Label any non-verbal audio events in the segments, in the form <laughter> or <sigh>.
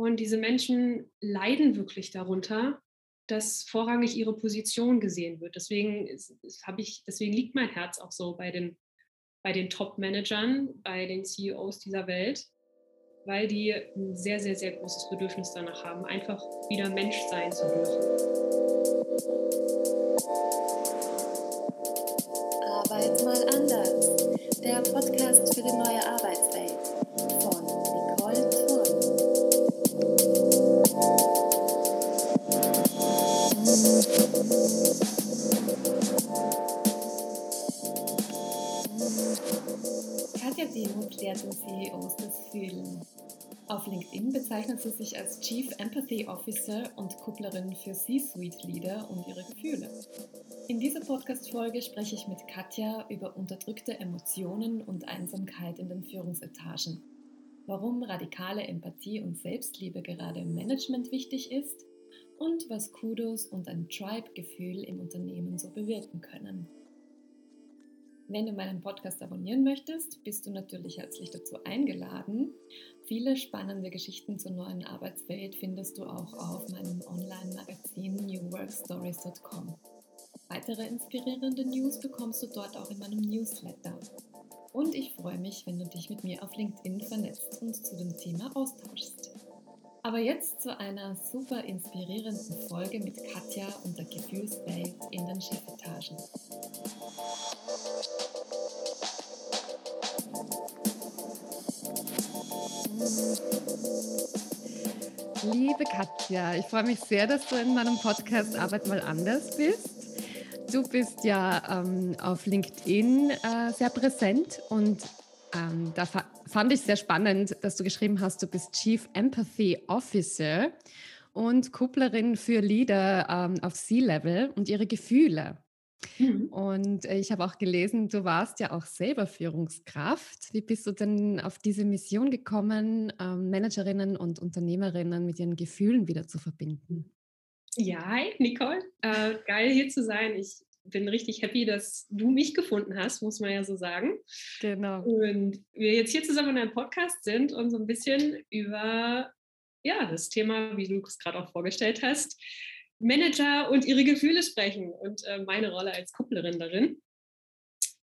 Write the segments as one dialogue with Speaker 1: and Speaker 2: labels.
Speaker 1: Und diese Menschen leiden wirklich darunter, dass vorrangig ihre Position gesehen wird. Deswegen, ich, deswegen liegt mein Herz auch so bei den, bei den Top-Managern, bei den CEOs dieser Welt, weil die ein sehr, sehr, sehr großes Bedürfnis danach haben, einfach wieder Mensch sein zu dürfen.
Speaker 2: Arbeit mal anders. Der Podcast für die neue Arbeitswelt Katja Demuth lehrt den CEOs das Fühlen. Auf LinkedIn bezeichnet sie sich als Chief Empathy Officer und Kupplerin für C-Suite Leader und ihre Gefühle. In dieser Podcast-Folge spreche ich mit Katja über unterdrückte Emotionen und Einsamkeit in den Führungsetagen. Warum radikale Empathie und Selbstliebe gerade im Management wichtig ist und was Kudos und ein Tribe-Gefühl im Unternehmen so bewirken können. Wenn du meinen Podcast abonnieren möchtest, bist du natürlich herzlich dazu eingeladen. Viele spannende Geschichten zur neuen Arbeitswelt findest du auch auf meinem Online-Magazin newworkstories.com. Weitere inspirierende News bekommst du dort auch in meinem Newsletter. Und ich freue mich, wenn du dich mit mir auf LinkedIn vernetzt und zu dem Thema austauschst. Aber jetzt zu einer super inspirierenden Folge mit Katja und der Gefühlswelt in den Chefetagen. Liebe Katja, ich freue mich sehr, dass du in meinem Podcast Arbeit mal anders bist. Du bist ja ähm, auf LinkedIn äh, sehr präsent und ähm, da fa fand ich sehr spannend, dass du geschrieben hast, du bist Chief Empathy Officer und Kupplerin für Leader ähm, auf C-Level und ihre Gefühle. Mhm. Und äh, ich habe auch gelesen, du warst ja auch selber Führungskraft. Wie bist du denn auf diese Mission gekommen, ähm, Managerinnen und Unternehmerinnen mit ihren Gefühlen wieder zu verbinden?
Speaker 1: Ja, hi Nicole. Äh, geil hier zu sein. Ich bin richtig happy, dass du mich gefunden hast, muss man ja so sagen.
Speaker 2: Genau.
Speaker 1: Und wir jetzt hier zusammen in einem Podcast sind und so ein bisschen über ja, das Thema, wie du es gerade auch vorgestellt hast, Manager und ihre Gefühle sprechen und äh, meine Rolle als Kupplerin darin.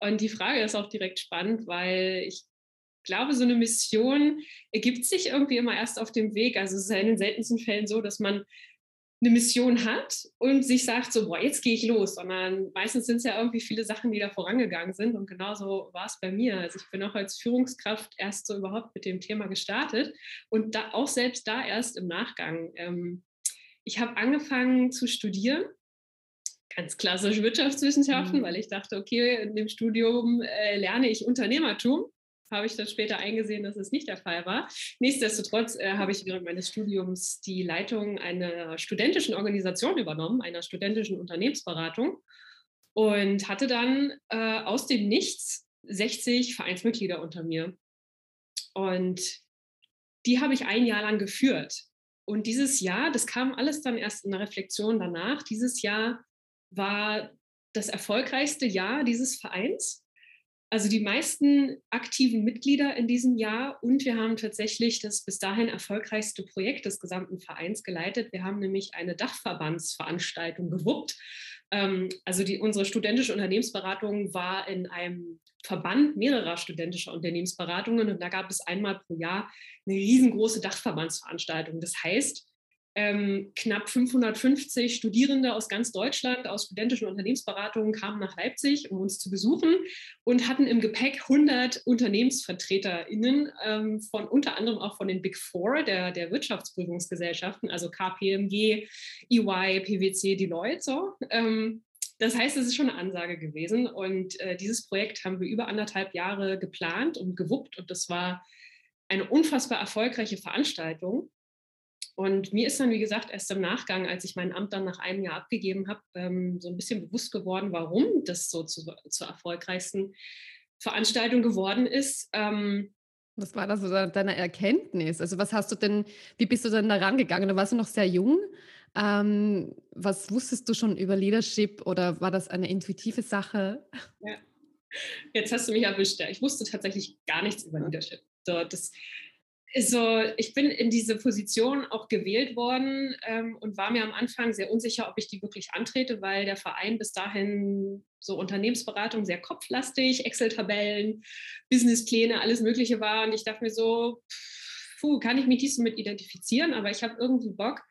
Speaker 1: Und die Frage ist auch direkt spannend, weil ich glaube, so eine Mission ergibt sich irgendwie immer erst auf dem Weg. Also es ist ja in den seltensten Fällen so, dass man eine Mission hat und sich sagt so, boah, jetzt gehe ich los, sondern meistens sind es ja irgendwie viele Sachen, die da vorangegangen sind und genauso war es bei mir. Also ich bin auch als Führungskraft erst so überhaupt mit dem Thema gestartet und da auch selbst da erst im Nachgang. Ähm, ich habe angefangen zu studieren, ganz klassisch Wirtschaftswissenschaften, mhm. weil ich dachte, okay, in dem Studium äh, lerne ich Unternehmertum. Habe ich dann später eingesehen, dass es nicht der Fall war. Nichtsdestotrotz äh, habe ich während meines Studiums die Leitung einer studentischen Organisation übernommen, einer studentischen Unternehmensberatung und hatte dann äh, aus dem Nichts 60 Vereinsmitglieder unter mir. Und die habe ich ein Jahr lang geführt. Und dieses Jahr, das kam alles dann erst in der Reflexion danach, dieses Jahr war das erfolgreichste Jahr dieses Vereins. Also die meisten aktiven Mitglieder in diesem Jahr und wir haben tatsächlich das bis dahin erfolgreichste Projekt des gesamten Vereins geleitet. Wir haben nämlich eine Dachverbandsveranstaltung gewuppt. Ähm, also die, unsere studentische Unternehmensberatung war in einem Verband mehrerer studentischer Unternehmensberatungen und da gab es einmal pro Jahr eine riesengroße Dachverbandsveranstaltung. Das heißt, ähm, knapp 550 Studierende aus ganz Deutschland, aus studentischen Unternehmensberatungen kamen nach Leipzig, um uns zu besuchen und hatten im Gepäck 100 UnternehmensvertreterInnen ähm, von unter anderem auch von den Big Four der, der Wirtschaftsprüfungsgesellschaften, also KPMG, EY, PwC, Deloitte. So. Ähm, das heißt, es ist schon eine Ansage gewesen. Und äh, dieses Projekt haben wir über anderthalb Jahre geplant und gewuppt. Und das war eine unfassbar erfolgreiche Veranstaltung. Und mir ist dann, wie gesagt, erst im Nachgang, als ich mein Amt dann nach einem Jahr abgegeben habe, ähm, so ein bisschen bewusst geworden, warum das so zu, zur erfolgreichsten Veranstaltung geworden ist. Ähm,
Speaker 2: was war das so deine Erkenntnis? Also was hast du denn, wie bist du denn da rangegangen? Da warst du noch sehr jung. Ähm, was wusstest du schon über Leadership oder war das eine intuitive Sache?
Speaker 1: Ja. Jetzt hast du mich erwischt. Ich wusste tatsächlich gar nichts über Leadership. So, das, so, ich bin in diese Position auch gewählt worden ähm, und war mir am Anfang sehr unsicher, ob ich die wirklich antrete, weil der Verein bis dahin so Unternehmensberatung sehr kopflastig, Excel-Tabellen, Businesspläne, alles Mögliche war. Und ich dachte mir so, puh, kann ich mich nicht so mit identifizieren, aber ich habe irgendwie Bock,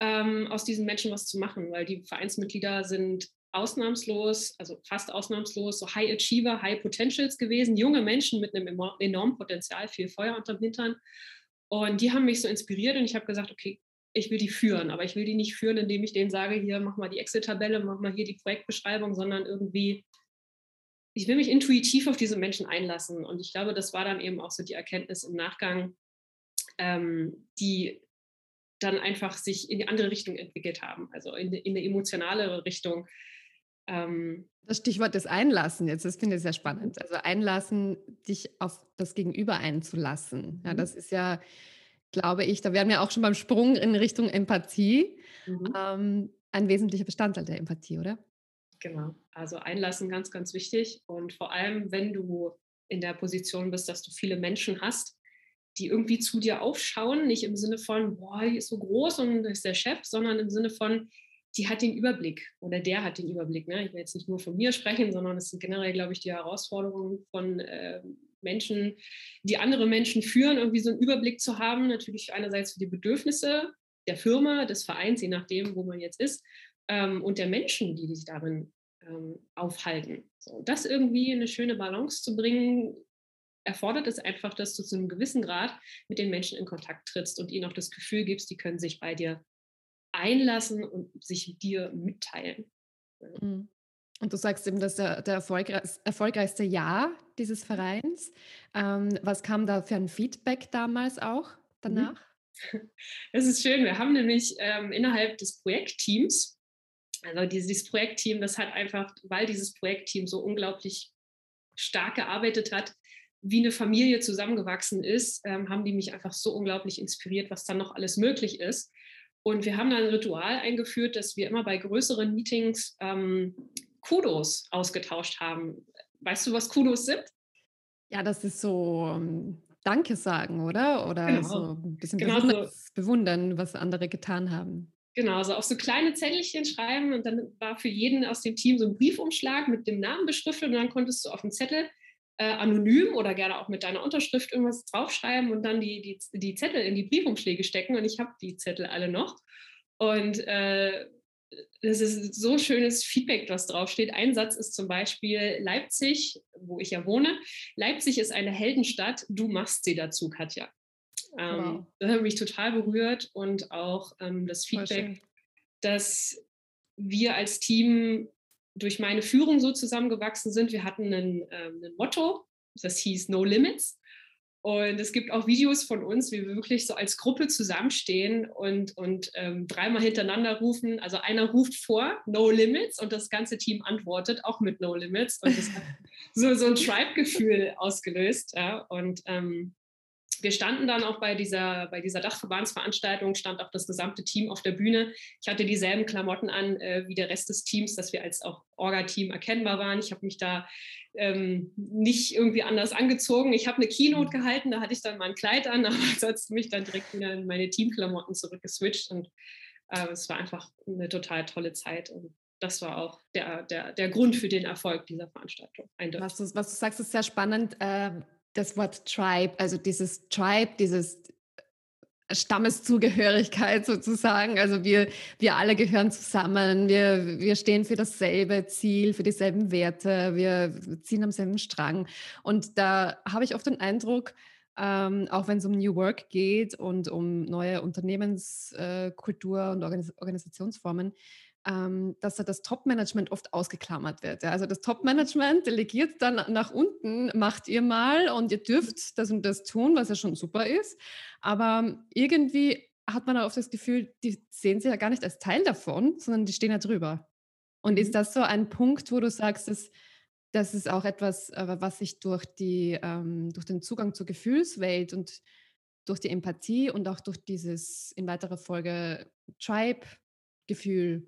Speaker 1: ähm, aus diesen Menschen was zu machen, weil die Vereinsmitglieder sind ausnahmslos, also fast ausnahmslos, so High Achiever, High Potentials gewesen, junge Menschen mit einem enormen Potenzial, viel Feuer unterm Hintern. Und die haben mich so inspiriert und ich habe gesagt, okay, ich will die führen, aber ich will die nicht führen, indem ich denen sage, hier mach mal die Excel-Tabelle, mach mal hier die Projektbeschreibung, sondern irgendwie, ich will mich intuitiv auf diese Menschen einlassen. Und ich glaube, das war dann eben auch so die Erkenntnis im Nachgang, ähm, die dann einfach sich in die andere Richtung entwickelt haben, also in, in eine emotionalere Richtung.
Speaker 2: Ähm, das Stichwort des Einlassen jetzt, das finde ich sehr spannend. Also einlassen, dich auf das Gegenüber einzulassen. Ja, mhm. das ist ja, glaube ich, da wären wir auch schon beim Sprung in Richtung Empathie, mhm. ähm, ein wesentlicher Bestandteil der Empathie, oder?
Speaker 1: Genau, also einlassen ganz, ganz wichtig. Und vor allem, wenn du in der Position bist, dass du viele Menschen hast, die irgendwie zu dir aufschauen, nicht im Sinne von, boah, die ist so groß und ist der Chef, sondern im Sinne von, die hat den Überblick oder der hat den Überblick. Ne? Ich will jetzt nicht nur von mir sprechen, sondern es sind generell, glaube ich, die Herausforderungen von äh, Menschen, die andere Menschen führen, irgendwie so einen Überblick zu haben, natürlich einerseits für die Bedürfnisse der Firma, des Vereins, je nachdem, wo man jetzt ist, ähm, und der Menschen, die sich darin ähm, aufhalten. So, das irgendwie in eine schöne Balance zu bringen, erfordert es einfach, dass du zu einem gewissen Grad mit den Menschen in Kontakt trittst und ihnen auch das Gefühl gibst, die können sich bei dir einlassen und sich dir mitteilen.
Speaker 2: Mhm. Und du sagst eben, dass der, der erfolgreichste Jahr dieses mhm. Vereins. Ähm, was kam da für ein Feedback damals auch danach?
Speaker 1: Es ist schön. Wir haben nämlich ähm, innerhalb des Projektteams, also dieses, dieses Projektteam, das hat einfach, weil dieses Projektteam so unglaublich stark gearbeitet hat, wie eine Familie zusammengewachsen ist, ähm, haben die mich einfach so unglaublich inspiriert, was dann noch alles möglich ist. Und wir haben dann ein Ritual eingeführt, dass wir immer bei größeren Meetings ähm, Kudos ausgetauscht haben. Weißt du, was Kudos sind?
Speaker 2: Ja, das ist so ähm, Danke sagen, oder? Oder genau. so ein bisschen genau bewundern, so. bewundern, was andere getan haben.
Speaker 1: Genau, so auf so kleine Zettelchen schreiben und dann war für jeden aus dem Team so ein Briefumschlag mit dem Namen beschriftet und dann konntest du auf dem Zettel äh, anonym oder gerne auch mit deiner Unterschrift irgendwas draufschreiben und dann die, die, die Zettel in die Briefumschläge stecken. Und ich habe die Zettel alle noch. Und äh, das ist so schönes Feedback, was draufsteht. Ein Satz ist zum Beispiel Leipzig, wo ich ja wohne. Leipzig ist eine Heldenstadt, du machst sie dazu, Katja. Ähm, wow. Das hat mich total berührt und auch ähm, das Feedback, dass wir als Team durch meine Führung so zusammengewachsen sind. Wir hatten ein, ähm, ein Motto, das hieß No Limits. Und es gibt auch Videos von uns, wie wir wirklich so als Gruppe zusammenstehen und, und ähm, dreimal hintereinander rufen. Also einer ruft vor, No Limits, und das ganze Team antwortet auch mit No Limits. Und das hat <laughs> so, so ein Tribe-Gefühl ausgelöst. Ja. Und ähm, wir standen dann auch bei dieser, bei dieser Dachverbandsveranstaltung, stand auch das gesamte Team auf der Bühne. Ich hatte dieselben Klamotten an äh, wie der Rest des Teams, dass wir als auch Orga-Team erkennbar waren. Ich habe mich da ähm, nicht irgendwie anders angezogen. Ich habe eine Keynote gehalten, da hatte ich dann mal ein Kleid an, <laughs> aber ansonsten mich dann direkt wieder in meine Teamklamotten zurückgeswitcht. Und äh, es war einfach eine total tolle Zeit. Und das war auch der, der, der Grund für den Erfolg dieser Veranstaltung.
Speaker 2: Was du, was du sagst, ist sehr spannend. Ähm das Wort Tribe, also dieses Tribe, dieses Stammeszugehörigkeit <laughs> sozusagen. Also wir, wir alle gehören zusammen, wir, wir stehen für dasselbe Ziel, für dieselben Werte, wir ziehen am selben Strang. Und da habe ich oft den Eindruck, ähm, auch wenn es um New Work geht und um neue Unternehmenskultur äh, und Organis Organisationsformen, ähm, dass da das Top-Management oft ausgeklammert wird. Ja. Also das Top-Management delegiert dann nach unten, macht ihr mal und ihr dürft das und das tun, was ja schon super ist. Aber irgendwie hat man auch oft das Gefühl, die sehen sich ja gar nicht als Teil davon, sondern die stehen ja drüber. Und ist mhm. das so ein Punkt, wo du sagst, dass das ist auch etwas, äh, was sich durch, die, ähm, durch den Zugang zur Gefühlswelt und durch die Empathie und auch durch dieses in weiterer Folge Tribe-Gefühl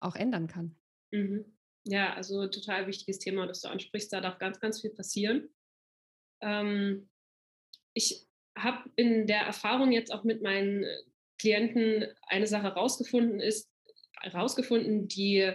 Speaker 2: auch ändern kann.
Speaker 1: Mhm. Ja, also total wichtiges Thema, das du ansprichst. Da darf ganz, ganz viel passieren. Ähm, ich habe in der Erfahrung jetzt auch mit meinen Klienten eine Sache rausgefunden, ist rausgefunden, die,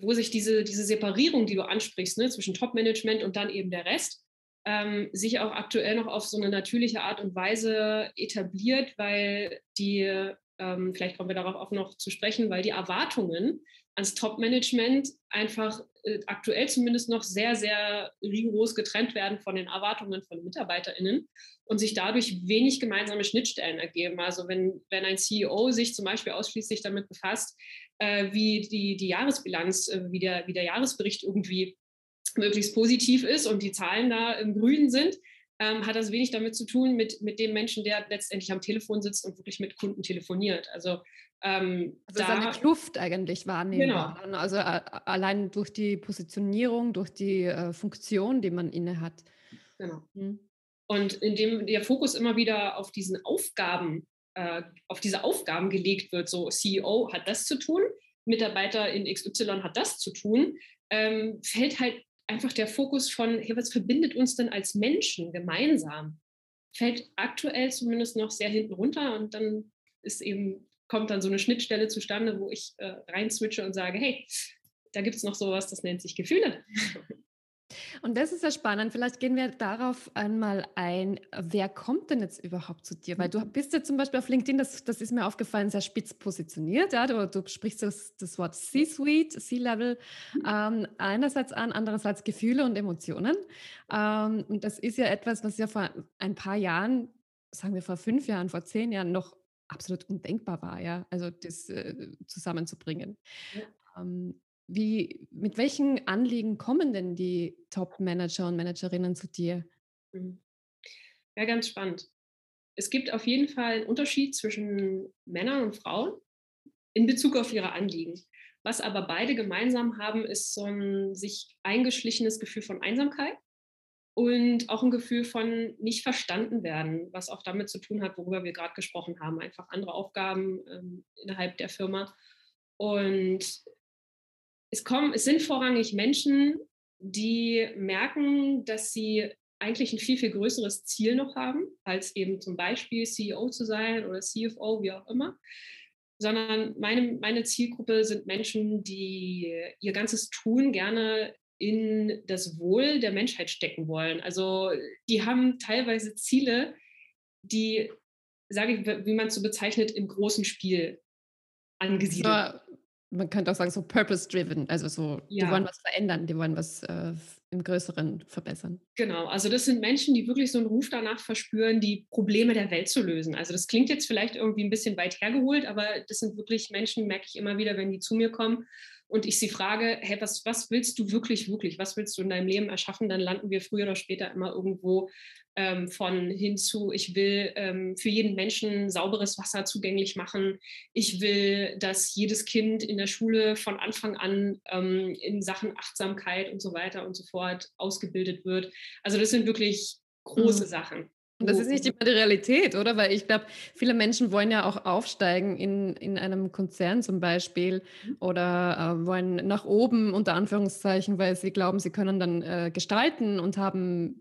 Speaker 1: wo sich diese, diese Separierung, die du ansprichst, ne, zwischen Top-Management und dann eben der Rest, ähm, sich auch aktuell noch auf so eine natürliche Art und Weise etabliert, weil die, ähm, vielleicht kommen wir darauf auch noch zu sprechen, weil die Erwartungen ans Top-Management einfach äh, aktuell zumindest noch sehr, sehr rigoros getrennt werden von den Erwartungen von MitarbeiterInnen und sich dadurch wenig gemeinsame Schnittstellen ergeben. Also wenn, wenn ein CEO sich zum Beispiel ausschließlich damit befasst, äh, wie die, die Jahresbilanz, äh, wie, der, wie der Jahresbericht irgendwie möglichst positiv ist und die Zahlen da im Grünen sind, ähm, hat das wenig damit zu tun mit, mit dem Menschen, der letztendlich am Telefon sitzt und wirklich mit Kunden telefoniert. Also,
Speaker 2: ähm, also da, eine Kluft eigentlich wahrnehmbar. Genau. Also äh, allein durch die Positionierung, durch die äh, Funktion, die man inne hat.
Speaker 1: Genau. Hm. Und indem der Fokus immer wieder auf diesen Aufgaben, äh, auf diese Aufgaben gelegt wird, so CEO hat das zu tun, Mitarbeiter in XY hat das zu tun, ähm, fällt halt einfach der Fokus von, hey, was verbindet uns denn als Menschen gemeinsam, fällt aktuell zumindest noch sehr hinten runter und dann ist eben, kommt dann so eine Schnittstelle zustande, wo ich äh, rein switche und sage, hey, da gibt es noch sowas, das nennt sich Gefühle.
Speaker 2: Und das ist ja spannend. Vielleicht gehen wir darauf einmal ein. Wer kommt denn jetzt überhaupt zu dir? Weil du bist ja zum Beispiel auf LinkedIn, das, das ist mir aufgefallen, sehr spitz positioniert. Ja? Du, du sprichst das, das Wort C-Suite, C-Level ähm, einerseits an, andererseits Gefühle und Emotionen. Ähm, und das ist ja etwas, was ja vor ein paar Jahren, sagen wir vor fünf Jahren, vor zehn Jahren noch absolut undenkbar war, ja, also das äh, zusammenzubringen. Ja. Ähm, wie, mit welchen Anliegen kommen denn die Top-Manager und Managerinnen zu dir?
Speaker 1: Mhm. Ja, ganz spannend. Es gibt auf jeden Fall einen Unterschied zwischen Männern und Frauen in Bezug auf ihre Anliegen. Was aber beide gemeinsam haben, ist so ein sich eingeschlichenes Gefühl von Einsamkeit und auch ein Gefühl von nicht verstanden werden, was auch damit zu tun hat, worüber wir gerade gesprochen haben. Einfach andere Aufgaben ähm, innerhalb der Firma. Und es, kommen, es sind vorrangig Menschen, die merken, dass sie eigentlich ein viel, viel größeres Ziel noch haben, als eben zum Beispiel CEO zu sein oder CFO, wie auch immer. Sondern meine, meine Zielgruppe sind Menschen, die ihr ganzes Tun gerne in das Wohl der Menschheit stecken wollen. Also die haben teilweise Ziele, die, sage ich, wie man es so bezeichnet, im großen Spiel angesiedelt
Speaker 2: man könnte auch sagen, so purpose-driven. Also so, ja. die wollen was verändern, die wollen was äh, im Größeren verbessern.
Speaker 1: Genau, also das sind Menschen, die wirklich so einen Ruf danach verspüren, die Probleme der Welt zu lösen. Also das klingt jetzt vielleicht irgendwie ein bisschen weit hergeholt, aber das sind wirklich Menschen, merke ich immer wieder, wenn die zu mir kommen und ich sie frage, hey, was, was willst du wirklich, wirklich, was willst du in deinem Leben erschaffen, dann landen wir früher oder später immer irgendwo ähm, von hinzu, ich will ähm, für jeden Menschen sauberes Wasser zugänglich machen. Ich will, dass jedes Kind in der Schule von Anfang an ähm, in Sachen Achtsamkeit und so weiter und so fort ausgebildet wird. Also das sind wirklich große mhm. Sachen.
Speaker 2: Und das ist nicht immer die Realität, oder? Weil ich glaube, viele Menschen wollen ja auch aufsteigen in, in einem Konzern zum Beispiel mhm. oder äh, wollen nach oben unter Anführungszeichen, weil sie glauben, sie können dann äh, gestalten und haben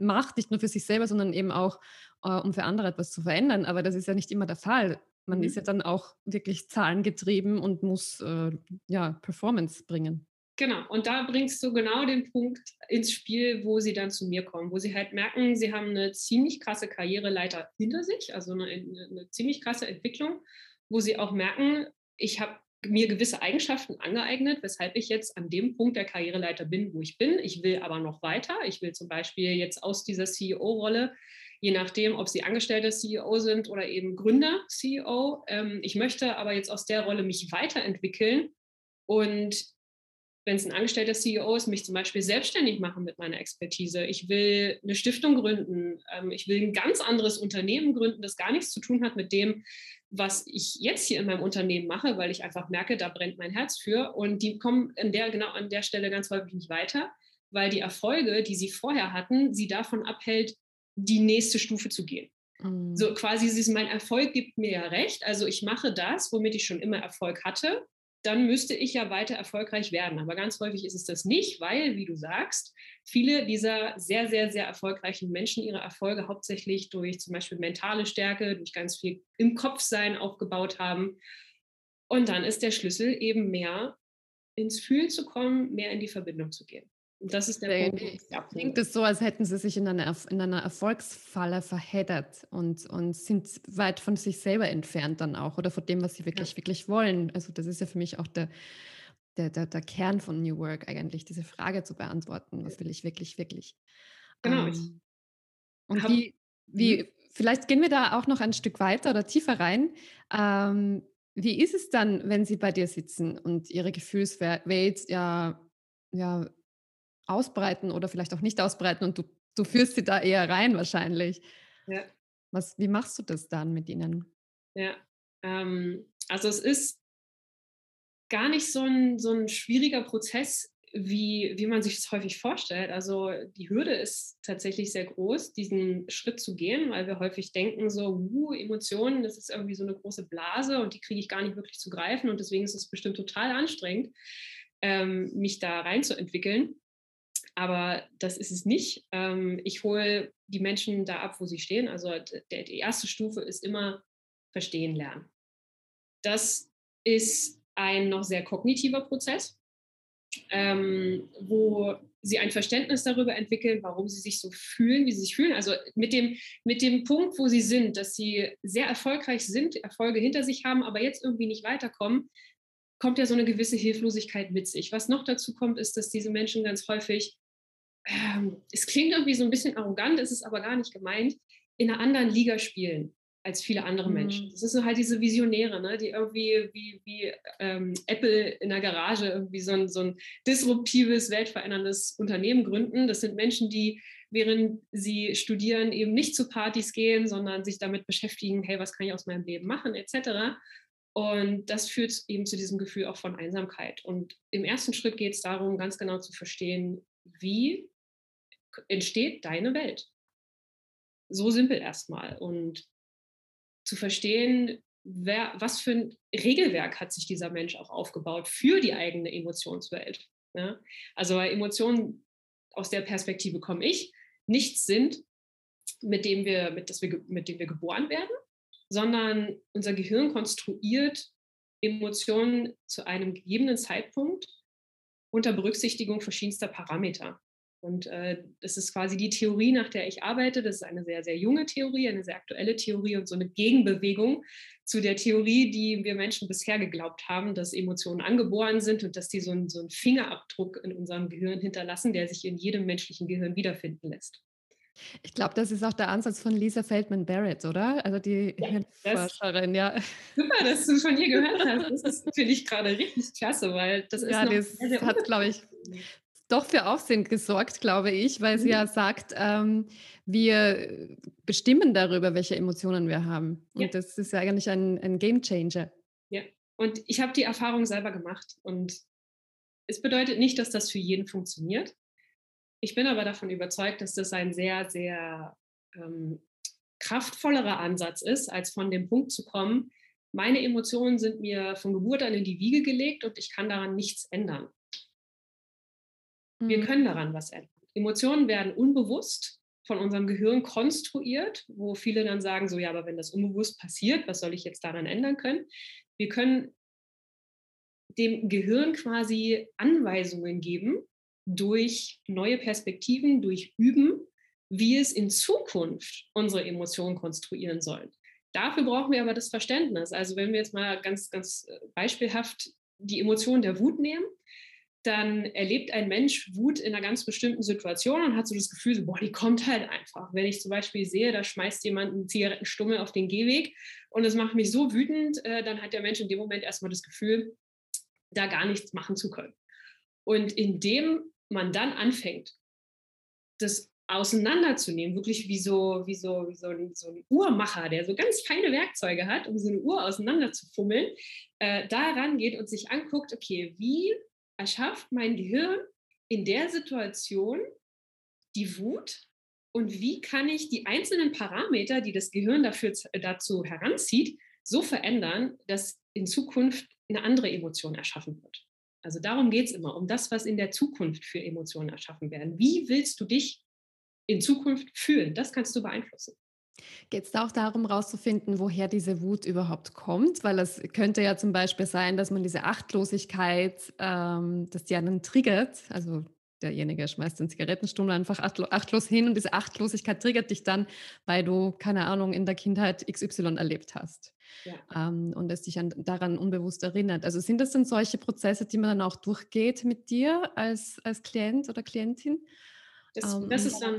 Speaker 2: Macht, nicht nur für sich selber, sondern eben auch, äh, um für andere etwas zu verändern. Aber das ist ja nicht immer der Fall. Man mhm. ist ja dann auch wirklich zahlengetrieben und muss äh, ja Performance bringen.
Speaker 1: Genau, und da bringst du genau den Punkt ins Spiel, wo sie dann zu mir kommen, wo sie halt merken, sie haben eine ziemlich krasse Karriereleiter hinter sich, also eine, eine ziemlich krasse Entwicklung, wo sie auch merken, ich habe mir gewisse Eigenschaften angeeignet, weshalb ich jetzt an dem Punkt der Karriereleiter bin, wo ich bin. Ich will aber noch weiter. Ich will zum Beispiel jetzt aus dieser CEO-Rolle, je nachdem, ob Sie angestellter CEO sind oder eben Gründer CEO, ähm, ich möchte aber jetzt aus der Rolle mich weiterentwickeln und wenn es ein angestellter CEO ist, mich zum Beispiel selbstständig machen mit meiner Expertise. Ich will eine Stiftung gründen. Ähm, ich will ein ganz anderes Unternehmen gründen, das gar nichts zu tun hat mit dem, was ich jetzt hier in meinem Unternehmen mache, weil ich einfach merke, da brennt mein Herz für. Und die kommen an der, genau an der Stelle ganz häufig nicht weiter, weil die Erfolge, die sie vorher hatten, sie davon abhält, die nächste Stufe zu gehen. Mhm. So quasi, ist, mein Erfolg gibt mir ja recht. Also ich mache das, womit ich schon immer Erfolg hatte. Dann müsste ich ja weiter erfolgreich werden. Aber ganz häufig ist es das nicht, weil, wie du sagst, viele dieser sehr, sehr, sehr erfolgreichen Menschen ihre Erfolge hauptsächlich durch zum Beispiel mentale Stärke, durch ganz viel im Kopfsein aufgebaut haben. Und dann ist der Schlüssel eben mehr ins Fühlen zu kommen, mehr in die Verbindung zu gehen. Und das ist der
Speaker 2: Punkt. Klingt es so, als hätten sie sich in einer, in einer Erfolgsfalle verheddert und, und sind weit von sich selber entfernt dann auch oder von dem, was sie wirklich, ja. wirklich wollen. Also das ist ja für mich auch der, der, der, der Kern von New Work eigentlich, diese Frage zu beantworten, was will ich wirklich, wirklich.
Speaker 1: Genau. Ähm,
Speaker 2: und wie, wie, mhm. vielleicht gehen wir da auch noch ein Stück weiter oder tiefer rein. Ähm, wie ist es dann, wenn sie bei dir sitzen und ihre Gefühlswelt ja, ja ausbreiten oder vielleicht auch nicht ausbreiten und du, du führst sie da eher rein wahrscheinlich.
Speaker 1: Ja.
Speaker 2: Was, wie machst du das dann mit ihnen?
Speaker 1: Ja, ähm, also es ist gar nicht so ein, so ein schwieriger Prozess, wie, wie man sich das häufig vorstellt. Also die Hürde ist tatsächlich sehr groß, diesen Schritt zu gehen, weil wir häufig denken, so, uh, Emotionen, das ist irgendwie so eine große Blase und die kriege ich gar nicht wirklich zu greifen und deswegen ist es bestimmt total anstrengend, ähm, mich da reinzuentwickeln. Aber das ist es nicht. Ähm, ich hole die Menschen da ab, wo sie stehen. Also die erste Stufe ist immer verstehen lernen. Das ist ein noch sehr kognitiver Prozess, ähm, wo sie ein Verständnis darüber entwickeln, warum sie sich so fühlen, wie sie sich fühlen. Also mit dem, mit dem Punkt, wo sie sind, dass sie sehr erfolgreich sind, Erfolge hinter sich haben, aber jetzt irgendwie nicht weiterkommen, kommt ja so eine gewisse Hilflosigkeit mit sich. Was noch dazu kommt, ist, dass diese Menschen ganz häufig ähm, es klingt irgendwie so ein bisschen arrogant, ist es aber gar nicht gemeint, in einer anderen Liga spielen als viele andere Menschen. Mhm. Das ist so halt diese Visionäre, ne, die irgendwie wie, wie ähm, Apple in der Garage irgendwie so ein, so ein disruptives, weltveränderndes Unternehmen gründen. Das sind Menschen, die während sie studieren eben nicht zu Partys gehen, sondern sich damit beschäftigen, hey, was kann ich aus meinem Leben machen, etc. Und das führt eben zu diesem Gefühl auch von Einsamkeit. Und im ersten Schritt geht es darum, ganz genau zu verstehen, wie entsteht deine Welt. So simpel erstmal. Und zu verstehen, wer, was für ein Regelwerk hat sich dieser Mensch auch aufgebaut für die eigene Emotionswelt. Ja? Also Emotionen aus der Perspektive komme ich, nichts sind, mit dem wir, mit, das wir, mit dem wir geboren werden, sondern unser Gehirn konstruiert Emotionen zu einem gegebenen Zeitpunkt unter Berücksichtigung verschiedenster Parameter. Und äh, das ist quasi die Theorie, nach der ich arbeite. Das ist eine sehr, sehr junge Theorie, eine sehr aktuelle Theorie und so eine Gegenbewegung zu der Theorie, die wir Menschen bisher geglaubt haben, dass Emotionen angeboren sind und dass die so, ein, so einen Fingerabdruck in unserem Gehirn hinterlassen, der sich in jedem menschlichen Gehirn wiederfinden lässt.
Speaker 2: Ich glaube, das ist auch der Ansatz von Lisa Feldman Barrett, oder? Also die ja, Forscherin, ja.
Speaker 1: Super, dass du von ihr gehört hast. Das finde ich gerade richtig klasse, weil das ist
Speaker 2: ja, das hat, glaube ich, doch für Aufsehen gesorgt, glaube ich, weil sie ja mhm. sagt, ähm, wir bestimmen darüber, welche Emotionen wir haben. Und ja. das ist ja eigentlich ein, ein Game Changer.
Speaker 1: Ja, und ich habe die Erfahrung selber gemacht. Und es bedeutet nicht, dass das für jeden funktioniert. Ich bin aber davon überzeugt, dass das ein sehr, sehr ähm, kraftvollerer Ansatz ist, als von dem Punkt zu kommen, meine Emotionen sind mir von Geburt an in die Wiege gelegt und ich kann daran nichts ändern. Wir mhm. können daran was ändern. Emotionen werden unbewusst von unserem Gehirn konstruiert, wo viele dann sagen, so ja, aber wenn das unbewusst passiert, was soll ich jetzt daran ändern können? Wir können dem Gehirn quasi Anweisungen geben durch neue Perspektiven, durch Üben, wie es in Zukunft unsere Emotionen konstruieren soll. Dafür brauchen wir aber das Verständnis. Also wenn wir jetzt mal ganz, ganz äh, beispielhaft die Emotion der Wut nehmen, dann erlebt ein Mensch Wut in einer ganz bestimmten Situation und hat so das Gefühl, so, boah, die kommt halt einfach. Wenn ich zum Beispiel sehe, da schmeißt jemand einen Zigarettenstummel auf den Gehweg und es macht mich so wütend, äh, dann hat der Mensch in dem Moment erstmal das Gefühl, da gar nichts machen zu können. Und indem man dann anfängt, das auseinanderzunehmen, wirklich wie so, wie so, wie so, ein, so ein Uhrmacher, der so ganz feine Werkzeuge hat, um so eine Uhr auseinanderzufummeln, äh, da rangeht und sich anguckt, okay, wie erschafft mein Gehirn in der Situation die Wut und wie kann ich die einzelnen Parameter, die das Gehirn dafür, dazu heranzieht, so verändern, dass in Zukunft eine andere Emotion erschaffen wird. Also darum geht es immer, um das, was in der Zukunft für Emotionen erschaffen werden. Wie willst du dich in Zukunft fühlen? Das kannst du beeinflussen.
Speaker 2: Geht es da auch darum, herauszufinden, woher diese Wut überhaupt kommt? Weil es könnte ja zum Beispiel sein, dass man diese Achtlosigkeit, ähm, dass die einen triggert. Also derjenige schmeißt den Zigarettenstummel einfach achtlos hin und diese Achtlosigkeit triggert dich dann, weil du, keine Ahnung, in der Kindheit XY erlebt hast. Ja. Ähm, und es dich an, daran unbewusst erinnert. Also sind das dann solche Prozesse, die man dann auch durchgeht mit dir als, als Klient oder Klientin?
Speaker 1: Das, ähm, das ist dann,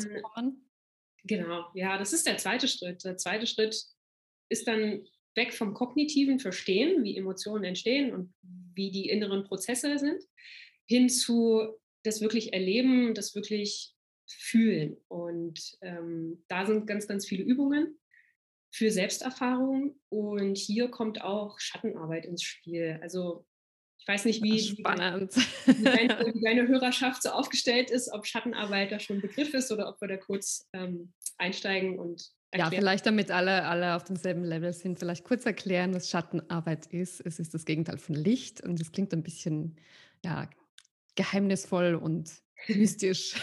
Speaker 1: genau, ja, das ist der zweite Schritt. Der zweite Schritt ist dann weg vom kognitiven Verstehen, wie Emotionen entstehen und wie die inneren Prozesse sind, hin zu das wirklich erleben, das wirklich fühlen. Und ähm, da sind ganz, ganz viele Übungen für Selbsterfahrung. Und hier kommt auch Schattenarbeit ins Spiel. Also weiß nicht, wie,
Speaker 2: Spannend.
Speaker 1: wie, deine, <laughs> wie, deine, Hörerschaft so aufgestellt ist, ob Schattenarbeit da schon ein Begriff ist oder ob wir da kurz ähm, einsteigen und
Speaker 2: Erklären. Ja, vielleicht damit alle, alle auf demselben Level sind, vielleicht kurz erklären, was Schattenarbeit ist. Es ist das Gegenteil von Licht und es klingt ein bisschen ja, geheimnisvoll und <laughs> mystisch.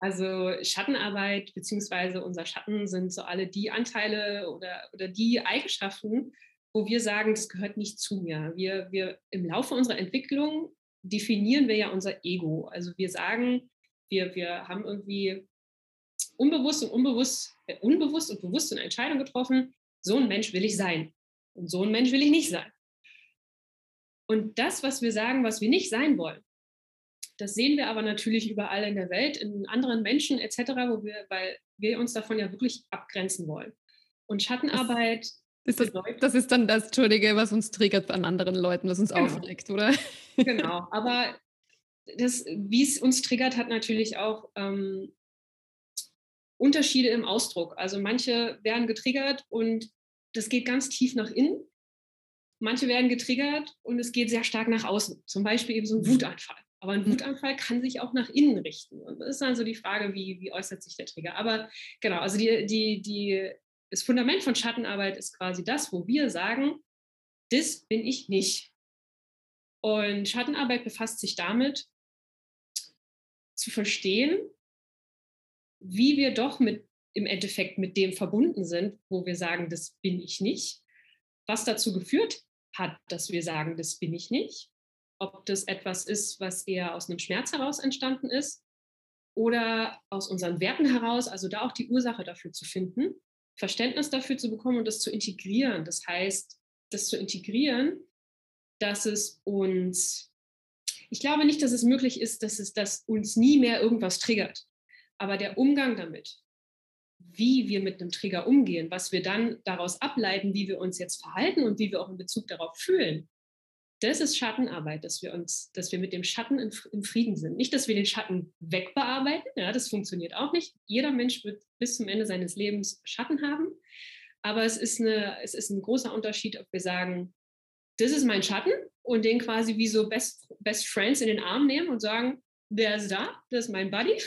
Speaker 1: Also Schattenarbeit beziehungsweise unser Schatten sind so alle die Anteile oder, oder die Eigenschaften, wo wir sagen, das gehört nicht zu mir. Wir, wir im Laufe unserer Entwicklung definieren wir ja unser Ego. Also wir sagen, wir, wir haben irgendwie unbewusst und unbewusst, äh, unbewusst und bewusst eine Entscheidung getroffen, so ein Mensch will ich sein und so ein Mensch will ich nicht sein. Und das, was wir sagen, was wir nicht sein wollen, das sehen wir aber natürlich überall in der Welt, in anderen Menschen etc., wo wir, weil wir uns davon ja wirklich abgrenzen wollen. Und Schattenarbeit.
Speaker 2: Ist das, das ist dann das, Entschuldige, was uns triggert an anderen Leuten, was uns genau. aufregt, oder?
Speaker 1: Genau, aber das, wie es uns triggert, hat natürlich auch ähm, Unterschiede im Ausdruck. Also manche werden getriggert und das geht ganz tief nach innen. Manche werden getriggert und es geht sehr stark nach außen. Zum Beispiel eben so ein. Wutanfall. Aber ein mhm. Wutanfall kann sich auch nach innen richten. Und das ist dann so die Frage, wie, wie äußert sich der Trigger. Aber genau, also die, die, die, das Fundament von Schattenarbeit ist quasi das, wo wir sagen, das bin ich nicht. Und Schattenarbeit befasst sich damit, zu verstehen, wie wir doch mit, im Endeffekt mit dem verbunden sind, wo wir sagen, das bin ich nicht, was dazu geführt hat, dass wir sagen, das bin ich nicht. Ob das etwas ist, was eher aus einem Schmerz heraus entstanden ist oder aus unseren Werten heraus, also da auch die Ursache dafür zu finden, Verständnis dafür zu bekommen und das zu integrieren. Das heißt, das zu integrieren, dass es uns, ich glaube nicht, dass es möglich ist, dass es dass uns nie mehr irgendwas triggert, aber der Umgang damit, wie wir mit einem Trigger umgehen, was wir dann daraus ableiten, wie wir uns jetzt verhalten und wie wir auch in Bezug darauf fühlen, das ist Schattenarbeit, dass wir uns, dass wir mit dem Schatten im, Frieden sind. Nicht, dass wir den Schatten wegbearbeiten, ja, das funktioniert auch nicht. Jeder Mensch wird bis zum Ende seines Lebens Schatten haben. Aber es ist, eine, es ist ein großer Unterschied, ob wir sagen, das ist mein Schatten und den quasi wie so Best, Best Friends in den Arm nehmen und sagen, der ist da, das ist mein Buddy.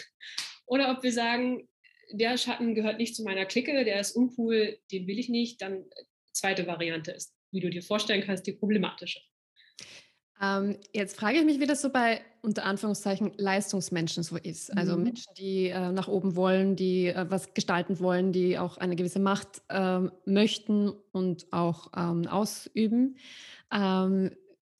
Speaker 1: Oder ob wir sagen, der Schatten gehört nicht zu meiner Clique, der ist uncool, den will ich nicht. Dann zweite Variante ist, wie du dir vorstellen kannst, die problematische.
Speaker 2: Ähm, jetzt frage ich mich, wie das so bei unter Anführungszeichen Leistungsmenschen so ist. Also mhm. Menschen, die äh, nach oben wollen, die äh, was gestalten wollen, die auch eine gewisse Macht äh, möchten und auch ähm, ausüben. Ähm,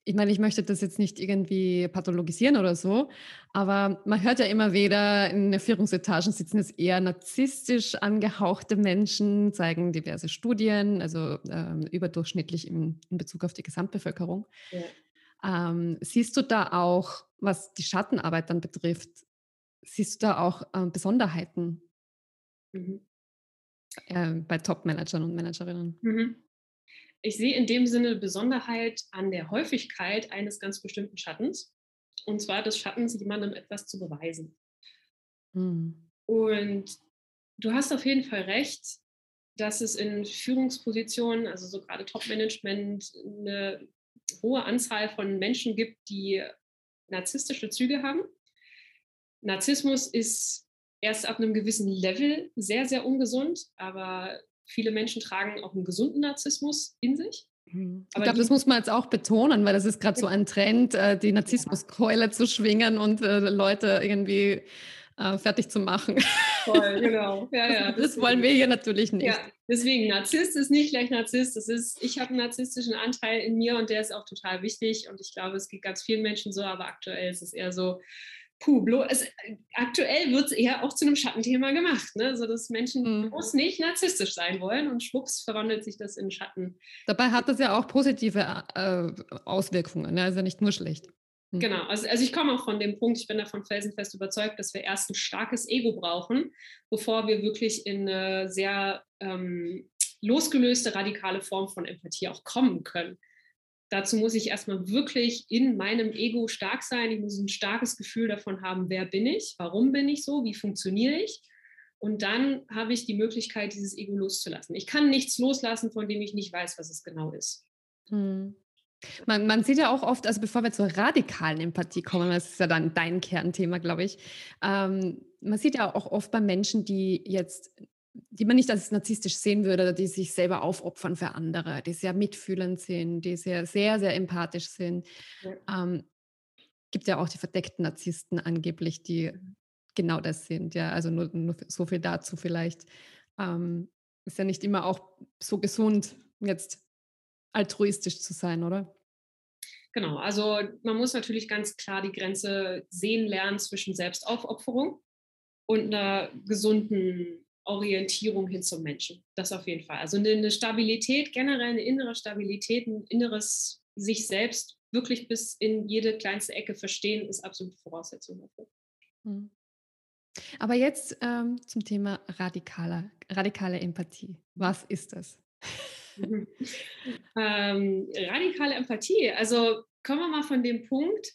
Speaker 2: ich meine, ich möchte das jetzt nicht irgendwie pathologisieren oder so, aber man hört ja immer wieder, in den Führungsetagen sitzen jetzt eher narzisstisch angehauchte Menschen, zeigen diverse Studien, also ähm, überdurchschnittlich in, in Bezug auf die Gesamtbevölkerung. Ja. Ähm, siehst du da auch, was die Schattenarbeit dann betrifft, siehst du da auch äh, Besonderheiten mhm. äh, bei Top-Managern und Managerinnen?
Speaker 1: Mhm. Ich sehe in dem Sinne Besonderheit an der Häufigkeit eines ganz bestimmten Schattens, und zwar des Schattens, jemandem etwas zu beweisen. Mhm. Und du hast auf jeden Fall recht, dass es in Führungspositionen, also so gerade Top-Management, eine hohe Anzahl von Menschen gibt, die narzisstische Züge haben. Narzissmus ist erst ab einem gewissen Level sehr, sehr ungesund, aber viele Menschen tragen auch einen gesunden Narzissmus in sich.
Speaker 2: Mhm. ich glaube, das muss man jetzt auch betonen, weil das ist gerade so ein Trend, äh, die Narzissmuskeule zu schwingen und äh, Leute irgendwie äh, fertig zu machen. <laughs>
Speaker 1: Voll, <laughs> genau. Ja, ja,
Speaker 2: das wollen wir hier natürlich nicht. Ja,
Speaker 1: deswegen, Narzisst ist nicht gleich Narzisst. Das ist, ich habe einen narzisstischen Anteil in mir und der ist auch total wichtig. Und ich glaube, es geht ganz vielen Menschen so, aber aktuell ist es eher so, puh, bloß, es, aktuell wird es eher auch zu einem Schattenthema gemacht, ne? so dass Menschen mhm. bloß nicht narzisstisch sein wollen und schwupps verwandelt sich das in Schatten.
Speaker 2: Dabei hat das ja auch positive äh, Auswirkungen, ne? also nicht nur schlecht.
Speaker 1: Mhm. Genau, also, also ich komme auch von dem Punkt, ich bin davon felsenfest überzeugt, dass wir erst ein starkes Ego brauchen, bevor wir wirklich in eine sehr ähm, losgelöste, radikale Form von Empathie auch kommen können. Dazu muss ich erstmal wirklich in meinem Ego stark sein. Ich muss ein starkes Gefühl davon haben, wer bin ich, warum bin ich so, wie funktioniere ich. Und dann habe ich die Möglichkeit, dieses Ego loszulassen. Ich kann nichts loslassen, von dem ich nicht weiß, was es genau ist.
Speaker 2: Hm. Man, man, sieht ja auch oft, also bevor wir zur radikalen Empathie kommen, das ist ja dann dein Kernthema, glaube ich, ähm, man sieht ja auch oft bei Menschen, die jetzt, die man nicht als narzisstisch sehen würde, die sich selber aufopfern für andere, die sehr mitfühlend sind, die sehr, sehr, sehr empathisch sind. Ja. Ähm, gibt ja auch die verdeckten Narzissten angeblich, die genau das sind. Ja, also nur, nur so viel dazu vielleicht. Ähm, ist ja nicht immer auch so gesund, jetzt altruistisch zu sein, oder?
Speaker 1: Genau, also man muss natürlich ganz klar die Grenze sehen lernen zwischen Selbstaufopferung und einer gesunden Orientierung hin zum Menschen. Das auf jeden Fall. Also eine Stabilität, generell eine innere Stabilität, ein inneres sich selbst wirklich bis in jede kleinste Ecke verstehen, ist absolute Voraussetzung dafür. Hm.
Speaker 2: Aber jetzt ähm, zum Thema radikale, radikale Empathie. Was ist das? <laughs> <laughs>
Speaker 1: ähm, radikale Empathie. Also kommen wir mal von dem Punkt,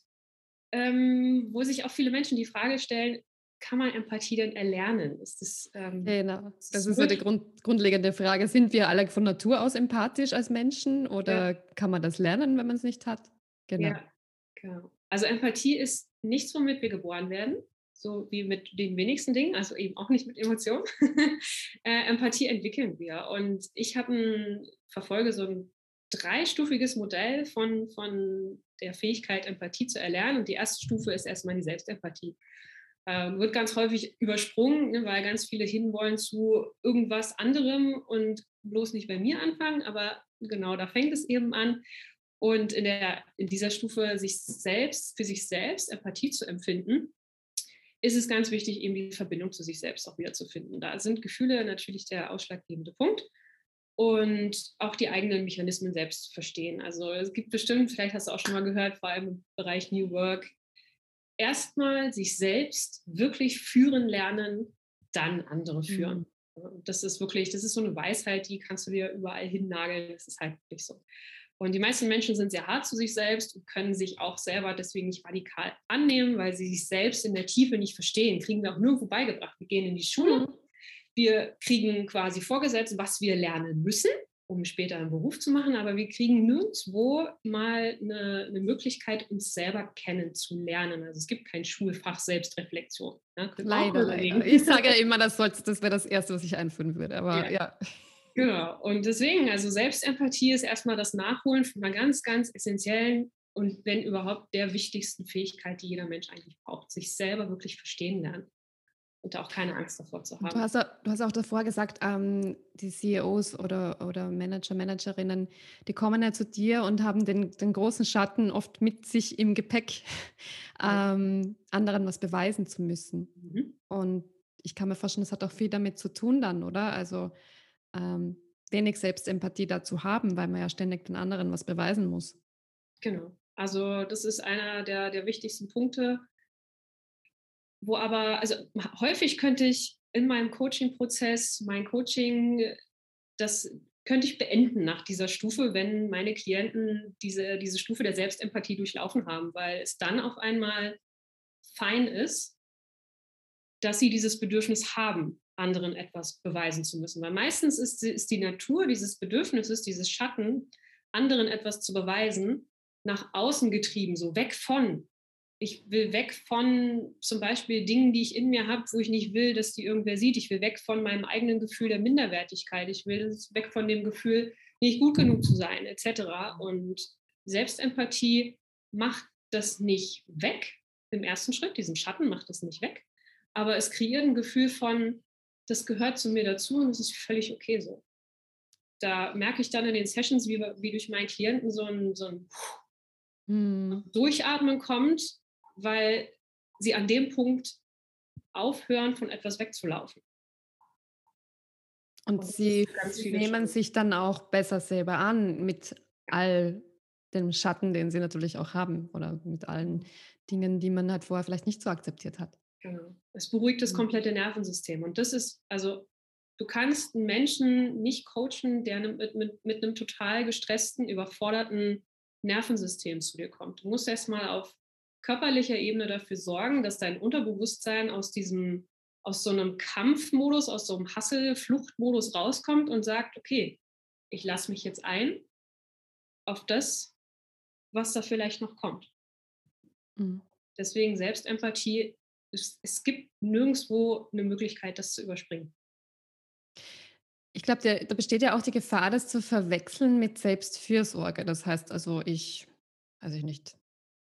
Speaker 1: ähm, wo sich auch viele Menschen die Frage stellen, kann man Empathie denn erlernen?
Speaker 2: Ist das, ähm, genau, das ist so die Grund, grundlegende Frage. Sind wir alle von Natur aus empathisch als Menschen oder ja. kann man das lernen, wenn man es nicht hat?
Speaker 1: Genau. Ja, genau. Also Empathie ist nichts, womit wir geboren werden so wie mit den wenigsten Dingen, also eben auch nicht mit Emotionen. <laughs> äh, Empathie entwickeln wir. Und ich habe verfolge so ein dreistufiges Modell von, von der Fähigkeit, Empathie zu erlernen. Und die erste Stufe ist erstmal die Selbstempathie. Ähm, wird ganz häufig übersprungen, ne, weil ganz viele hinwollen zu irgendwas anderem und bloß nicht bei mir anfangen. Aber genau da fängt es eben an. Und in, der, in dieser Stufe sich selbst, für sich selbst Empathie zu empfinden, ist es ganz wichtig, eben die Verbindung zu sich selbst auch wieder zu finden. Da sind Gefühle natürlich der ausschlaggebende Punkt und auch die eigenen Mechanismen selbst zu verstehen. Also es gibt bestimmt, vielleicht hast du auch schon mal gehört, vor allem im Bereich New Work, erstmal sich selbst wirklich führen lernen, dann andere führen. Mhm. Das ist wirklich, das ist so eine Weisheit, die kannst du dir überall hinnageln. Das ist halt wirklich so. Und die meisten Menschen sind sehr hart zu sich selbst und können sich auch selber deswegen nicht radikal annehmen, weil sie sich selbst in der Tiefe nicht verstehen. Kriegen wir auch nirgendwo beigebracht. Wir gehen in die Schule, mhm. wir kriegen quasi vorgesetzt, was wir lernen müssen, um später einen Beruf zu machen, aber wir kriegen nirgendwo mal eine, eine Möglichkeit, uns selber kennenzulernen. Also es gibt kein Schulfach Selbstreflexion.
Speaker 2: Ne? Leider, leider. Ich sage ja <laughs> immer, das, das wäre das Erste, was ich einführen würde. Aber ja. ja.
Speaker 1: Genau. Und deswegen, also Selbstempathie ist erstmal das Nachholen von einer ganz, ganz essentiellen und wenn überhaupt der wichtigsten Fähigkeit, die jeder Mensch eigentlich braucht, sich selber wirklich verstehen lernen und auch keine Angst davor zu haben.
Speaker 2: Du hast, du hast auch davor gesagt, ähm, die CEOs oder, oder Manager, Managerinnen, die kommen ja zu dir und haben den, den großen Schatten oft mit sich im Gepäck, ähm, anderen was beweisen zu müssen. Mhm. Und ich kann mir vorstellen, das hat auch viel damit zu tun dann, oder? Also ähm, wenig Selbstempathie dazu haben, weil man ja ständig den anderen was beweisen muss.
Speaker 1: Genau. Also das ist einer der, der wichtigsten Punkte, wo aber, also häufig könnte ich in meinem Coaching-Prozess, mein Coaching, das könnte ich beenden nach dieser Stufe, wenn meine Klienten diese, diese Stufe der Selbstempathie durchlaufen haben, weil es dann auf einmal fein ist, dass sie dieses Bedürfnis haben, anderen etwas beweisen zu müssen. Weil meistens ist, ist die Natur dieses Bedürfnisses, dieses Schatten, anderen etwas zu beweisen, nach außen getrieben, so weg von. Ich will weg von zum Beispiel Dingen, die ich in mir habe, wo ich nicht will, dass die irgendwer sieht. Ich will weg von meinem eigenen Gefühl der Minderwertigkeit. Ich will weg von dem Gefühl, nicht gut genug zu sein, etc. Und Selbstempathie macht das nicht weg im ersten Schritt, diesen Schatten macht das nicht weg, aber es kreiert ein Gefühl von, das gehört zu mir dazu und es ist völlig okay so. Da merke ich dann in den Sessions, wie, wie durch meinen Klienten so ein, so ein hm. Durchatmen kommt, weil sie an dem Punkt aufhören, von etwas wegzulaufen.
Speaker 2: Und, und sie nehmen sich dann auch besser selber an mit all dem Schatten, den sie natürlich auch haben oder mit allen Dingen, die man halt vorher vielleicht nicht so akzeptiert hat.
Speaker 1: Genau. Es beruhigt das mhm. komplette Nervensystem. Und das ist, also du kannst einen Menschen nicht coachen, der mit, mit, mit einem total gestressten, überforderten Nervensystem zu dir kommt. Du musst erstmal auf körperlicher Ebene dafür sorgen, dass dein Unterbewusstsein aus diesem, aus so einem Kampfmodus, aus so einem Hassel-Fluchtmodus rauskommt und sagt, okay, ich lasse mich jetzt ein auf das, was da vielleicht noch kommt. Mhm. Deswegen Selbstempathie, es, es gibt nirgendwo eine Möglichkeit, das zu überspringen.
Speaker 2: Ich glaube, da besteht ja auch die Gefahr, das zu verwechseln mit Selbstfürsorge. Das heißt also, ich, weiß ich nicht,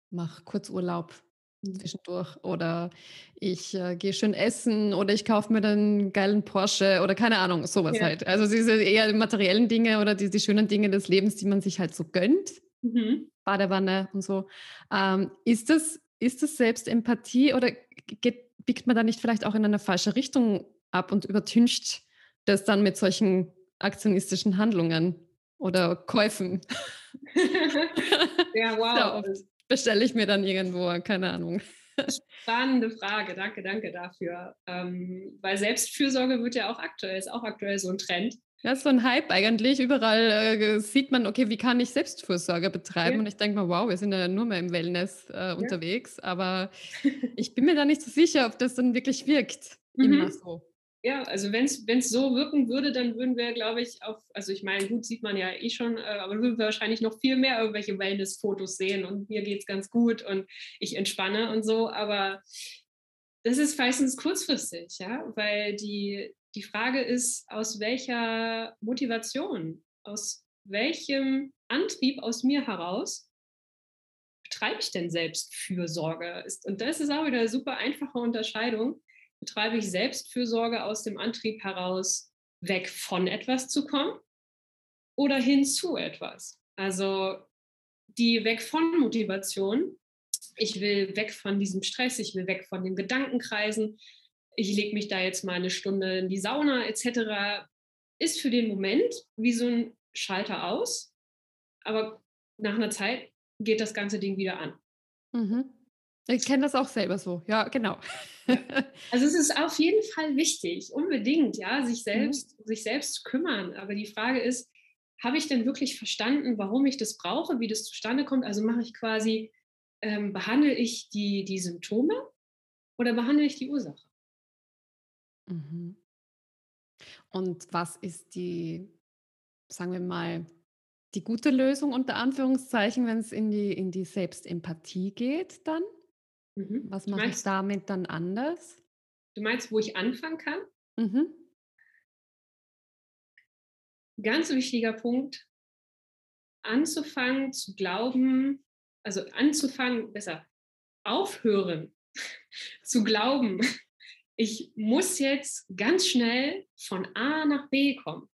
Speaker 2: mache Kurzurlaub mhm. zwischendurch oder ich äh, gehe schön essen oder ich kaufe mir dann einen geilen Porsche oder keine Ahnung, sowas ja. halt. Also diese eher materiellen Dinge oder die, die schönen Dinge des Lebens, die man sich halt so gönnt. Mhm. Badewanne und so. Ähm, ist, das, ist das Selbstempathie oder geht, biegt man da nicht vielleicht auch in eine falsche Richtung ab und übertüncht das dann mit solchen aktionistischen Handlungen oder Käufen? <laughs> ja, <laughs> wow. bestelle ich mir dann irgendwo, keine Ahnung.
Speaker 1: Spannende Frage, danke, danke dafür. Ähm, weil Selbstfürsorge wird ja auch aktuell, ist auch aktuell so ein Trend.
Speaker 2: Ja, ist so ein Hype eigentlich. Überall äh, sieht man, okay, wie kann ich Selbstfürsorge betreiben? Ja. Und ich denke mir, wow, wir sind ja nur mehr im Wellness äh, ja. unterwegs. Aber <laughs> ich bin mir da nicht so sicher, ob das dann wirklich wirkt. Mhm. Immer so.
Speaker 1: Ja, also wenn es so wirken würde, dann würden wir, glaube ich, auf, also ich meine, gut sieht man ja eh schon, äh, aber würden wir wahrscheinlich noch viel mehr irgendwelche Wellness-Fotos sehen und mir geht es ganz gut und ich entspanne und so. Aber das ist meistens kurzfristig, ja, weil die, die Frage ist, aus welcher Motivation, aus welchem Antrieb aus mir heraus betreibe ich denn Selbstfürsorge? Und das ist auch wieder eine super einfache Unterscheidung. Betreibe ich Selbstfürsorge aus dem Antrieb heraus, weg von etwas zu kommen oder hin zu etwas? Also die Weg von Motivation, ich will weg von diesem Stress, ich will weg von den Gedankenkreisen, ich lege mich da jetzt mal eine Stunde in die Sauna etc., ist für den Moment wie so ein Schalter aus, aber nach einer Zeit geht das ganze Ding wieder an.
Speaker 2: Mhm. Ich kenne das auch selber so, ja, genau. <laughs>
Speaker 1: Also es ist auf jeden Fall wichtig, unbedingt, ja, sich mhm. selbst, mhm. sich selbst zu kümmern. Aber die Frage ist, habe ich denn wirklich verstanden, warum ich das brauche, wie das zustande kommt? Also mache ich quasi, ähm, behandle ich die, die Symptome oder behandle ich die Ursache?
Speaker 2: Mhm. Und was ist die, sagen wir mal, die gute Lösung unter Anführungszeichen, wenn es in die, in die Selbstempathie geht dann? Mhm. Was mache ich damit dann anders?
Speaker 1: Du meinst, wo ich anfangen kann? Mhm. Ganz wichtiger Punkt, anzufangen zu glauben, also anzufangen, besser, aufhören <laughs> zu glauben, ich muss jetzt ganz schnell von A nach B kommen.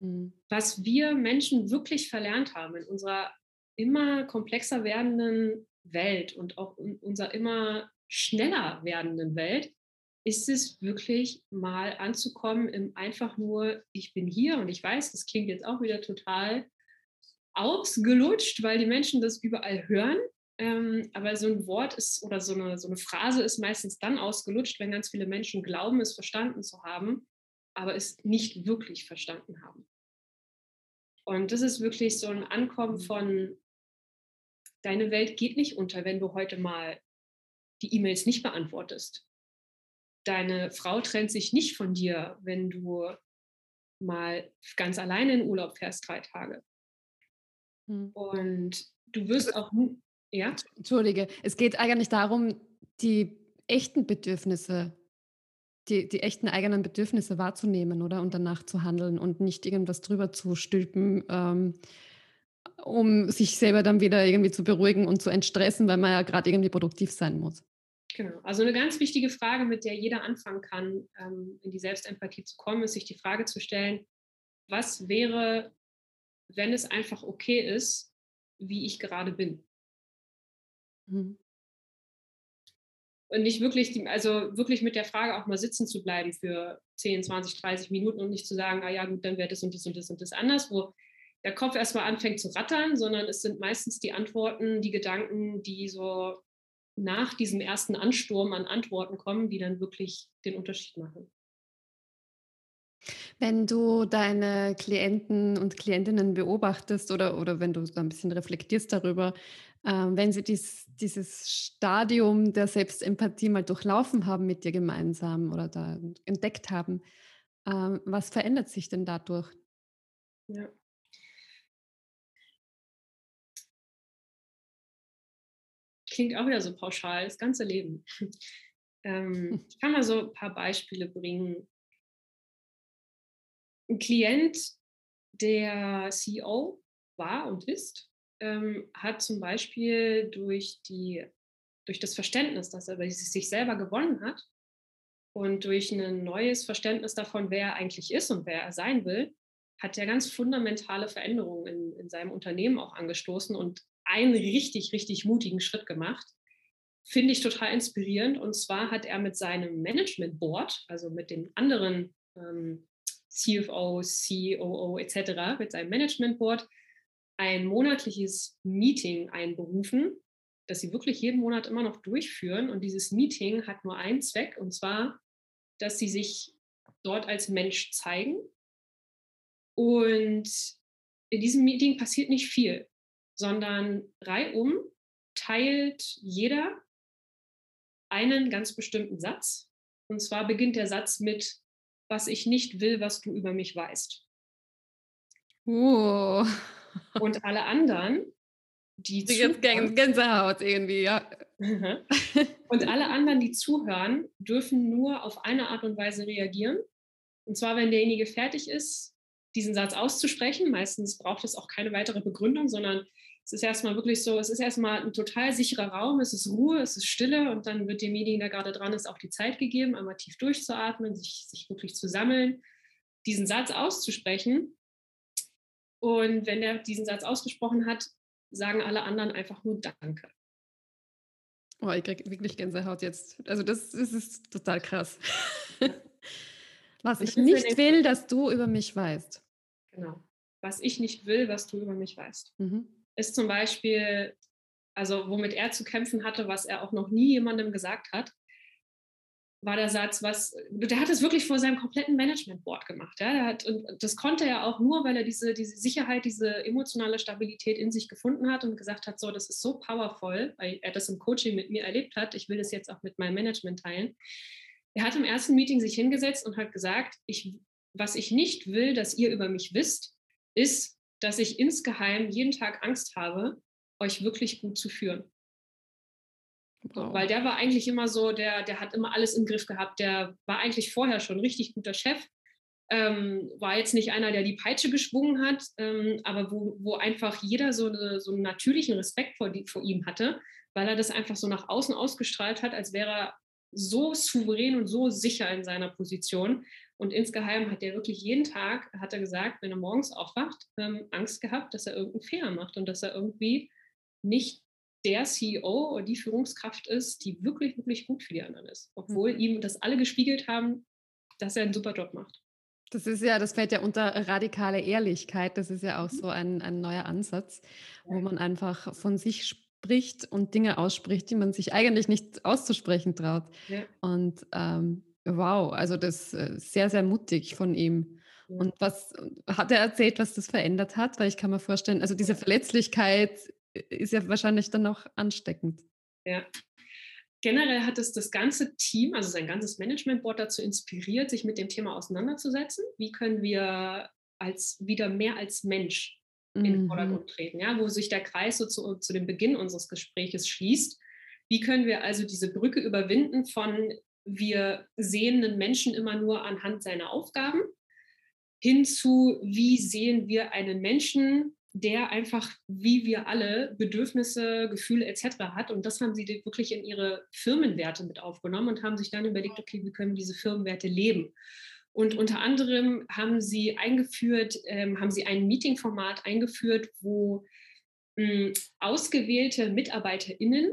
Speaker 1: Mhm. Was wir Menschen wirklich verlernt haben in unserer immer komplexer werdenden Welt und auch in unserer immer schneller werdenden Welt, ist es wirklich mal anzukommen im einfach nur, ich bin hier und ich weiß, das klingt jetzt auch wieder total ausgelutscht, weil die Menschen das überall hören. Ähm, aber so ein Wort ist oder so eine, so eine Phrase ist meistens dann ausgelutscht, wenn ganz viele Menschen glauben, es verstanden zu haben, aber es nicht wirklich verstanden haben. Und das ist wirklich so ein Ankommen mhm. von, deine Welt geht nicht unter, wenn du heute mal die E-Mails nicht beantwortest. Deine Frau trennt sich nicht von dir, wenn du mal ganz alleine in Urlaub fährst, drei Tage. Hm. Und du wirst auch ja?
Speaker 2: Entschuldige, es geht eigentlich darum, die echten Bedürfnisse, die, die echten eigenen Bedürfnisse wahrzunehmen, oder? Und danach zu handeln und nicht irgendwas drüber zu stülpen, ähm, um sich selber dann wieder irgendwie zu beruhigen und zu entstressen, weil man ja gerade irgendwie produktiv sein muss.
Speaker 1: Genau. Also eine ganz wichtige Frage, mit der jeder anfangen kann, ähm, in die Selbstempathie zu kommen, ist sich die Frage zu stellen, was wäre, wenn es einfach okay ist, wie ich gerade bin? Mhm. Und nicht wirklich, also wirklich mit der Frage auch mal sitzen zu bleiben für 10, 20, 30 Minuten und nicht zu sagen, ah ja, gut, dann wäre das und das und das und das anders, wo der Kopf erstmal anfängt zu rattern, sondern es sind meistens die Antworten, die Gedanken, die so nach diesem ersten Ansturm an Antworten kommen, die dann wirklich den Unterschied machen.
Speaker 2: Wenn du deine Klienten und Klientinnen beobachtest oder, oder wenn du ein bisschen reflektierst darüber, wenn sie dies, dieses Stadium der Selbstempathie mal durchlaufen haben mit dir gemeinsam oder da entdeckt haben, äh, was verändert sich denn dadurch?
Speaker 1: Ja. klingt auch wieder so pauschal, das ganze Leben. <laughs> Ähm, <laughs> ich kann mal so ein paar Beispiele bringen. Ein Klient, der CEO war und ist, ähm, hat zum Beispiel durch, die, durch das Verständnis, dass er sich selber gewonnen hat und durch ein neues Verständnis davon, wer er eigentlich ist und wer er sein will, hat er ganz fundamentale Veränderungen in, in seinem Unternehmen auch angestoßen und einen richtig, richtig mutigen Schritt gemacht. Finde ich total inspirierend. Und zwar hat er mit seinem Management Board, also mit den anderen ähm, CFO, COO etc., mit seinem Management Board ein monatliches Meeting einberufen, das sie wirklich jeden Monat immer noch durchführen. Und dieses Meeting hat nur einen Zweck, und zwar, dass sie sich dort als Mensch zeigen. Und in diesem Meeting passiert nicht viel sondern reihum teilt jeder einen ganz bestimmten Satz. Und zwar beginnt der Satz mit, was ich nicht will, was du über mich weißt.
Speaker 2: Oh.
Speaker 1: Und alle anderen, die
Speaker 2: zuhören, Gänsehaut irgendwie, ja. <laughs>
Speaker 1: Und alle anderen, die zuhören, dürfen nur auf eine Art und Weise reagieren. Und zwar, wenn derjenige fertig ist, diesen Satz auszusprechen. Meistens braucht es auch keine weitere Begründung, sondern es ist erstmal wirklich so, es ist erstmal ein total sicherer Raum, es ist Ruhe, es ist Stille und dann wird demjenigen, der gerade dran ist, auch die Zeit gegeben, einmal tief durchzuatmen, sich, sich wirklich zu sammeln, diesen Satz auszusprechen. Und wenn er diesen Satz ausgesprochen hat, sagen alle anderen einfach nur Danke.
Speaker 2: Oh, ich kriege wirklich Gänsehaut jetzt. Also das, das ist total krass. <laughs> was ich nicht will, dass du über mich weißt.
Speaker 1: Genau. Was ich nicht will, was du über mich weißt. Mhm ist zum Beispiel, also womit er zu kämpfen hatte, was er auch noch nie jemandem gesagt hat, war der Satz, was, der hat es wirklich vor seinem kompletten Management-Board gemacht. Ja? Der hat, und das konnte er auch nur, weil er diese, diese Sicherheit, diese emotionale Stabilität in sich gefunden hat und gesagt hat, so, das ist so powerful, weil er das im Coaching mit mir erlebt hat. Ich will das jetzt auch mit meinem Management teilen. Er hat im ersten Meeting sich hingesetzt und hat gesagt, ich, was ich nicht will, dass ihr über mich wisst, ist, dass ich insgeheim jeden Tag Angst habe, euch wirklich gut zu führen. Wow. Weil der war eigentlich immer so, der, der hat immer alles im Griff gehabt. Der war eigentlich vorher schon richtig guter Chef. Ähm, war jetzt nicht einer, der die Peitsche geschwungen hat, ähm, aber wo, wo einfach jeder so, eine, so einen natürlichen Respekt vor, die, vor ihm hatte, weil er das einfach so nach außen ausgestrahlt hat, als wäre er so souverän und so sicher in seiner Position. Und insgeheim hat er wirklich jeden Tag, hat er gesagt, wenn er morgens aufwacht, ähm, Angst gehabt, dass er irgendeinen Fehler macht und dass er irgendwie nicht der CEO oder die Führungskraft ist, die wirklich, wirklich gut für die anderen ist. Obwohl mhm. ihm das alle gespiegelt haben, dass er einen super Job macht.
Speaker 2: Das ist ja, das fällt ja unter radikale Ehrlichkeit. Das ist ja auch mhm. so ein, ein neuer Ansatz, wo man einfach von sich spricht und Dinge ausspricht, die man sich eigentlich nicht auszusprechen traut. Ja. Und ähm, Wow, also das ist sehr, sehr mutig von ihm. Und was hat er erzählt, was das verändert hat? Weil ich kann mir vorstellen, also diese Verletzlichkeit ist ja wahrscheinlich dann auch ansteckend.
Speaker 1: Ja. Generell hat es das ganze Team, also sein ganzes Management-Board dazu inspiriert, sich mit dem Thema auseinanderzusetzen. Wie können wir als wieder mehr als Mensch in den mhm. Vordergrund treten, ja, wo sich der Kreis so zu, zu dem Beginn unseres Gespräches schließt. Wie können wir also diese Brücke überwinden von wir sehen einen Menschen immer nur anhand seiner Aufgaben, hin zu, wie sehen wir einen Menschen, der einfach, wie wir alle, Bedürfnisse, Gefühle etc. hat. Und das haben sie wirklich in ihre Firmenwerte mit aufgenommen und haben sich dann überlegt, okay, wie können diese Firmenwerte leben? Und unter anderem haben sie eingeführt, ähm, haben sie ein Meetingformat eingeführt, wo mh, hm, ausgewählte MitarbeiterInnen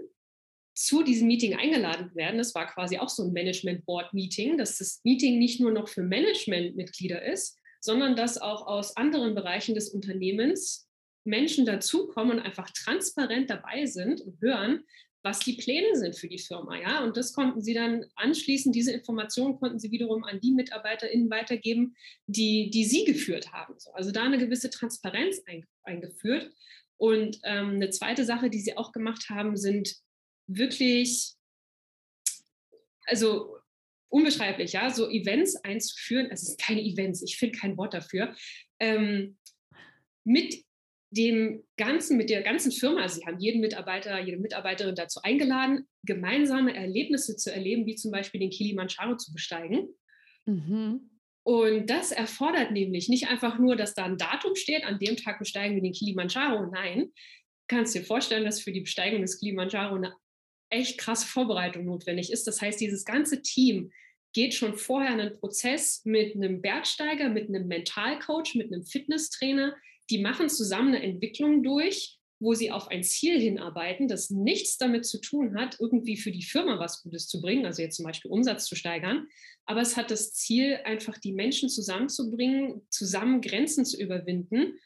Speaker 1: zu diesem Meeting eingeladen werden. Das war quasi auch so ein Management Board Meeting, dass das Meeting nicht nur noch für Managementmitglieder ist, sondern dass auch aus anderen Bereichen des Unternehmens Menschen dazukommen und einfach transparent dabei sind und hören, was die Pläne sind für die Firma. Ja? Und das konnten sie dann anschließend, diese Informationen konnten sie wiederum an die MitarbeiterInnen weitergeben, die, die sie geführt haben. Also da eine gewisse Transparenz eingeführt. Und ähm, eine zweite Sache, die sie auch gemacht haben, sind wirklich, also unbeschreiblich, ja, so Events einzuführen. Es ist keine Events, ich finde kein Wort dafür. Ähm, mit dem ganzen, mit der ganzen Firma, also sie haben jeden Mitarbeiter, jede Mitarbeiterin dazu eingeladen, gemeinsame Erlebnisse zu erleben, wie zum Beispiel den Kilimanjaro zu besteigen. Mhm. Und das erfordert nämlich nicht einfach nur, dass da ein Datum steht, an dem Tag besteigen wir den Kilimanjaro. Nein, kannst dir vorstellen, dass für die Besteigung des Kilimanjaro eine echt krasse Vorbereitung notwendig ist. Das heißt, dieses ganze Team geht schon vorher einen Prozess mit einem Bergsteiger, mit einem Mentalcoach, mit einem Fitnesstrainer, die machen zusammen eine Entwicklung durch, wo sie auf ein Ziel hinarbeiten, das nichts damit zu tun hat, irgendwie für die Firma was Gutes zu bringen, also jetzt zum Beispiel Umsatz zu steigern, aber es hat das Ziel, einfach die Menschen zusammenzubringen, zusammen Grenzen zu überwinden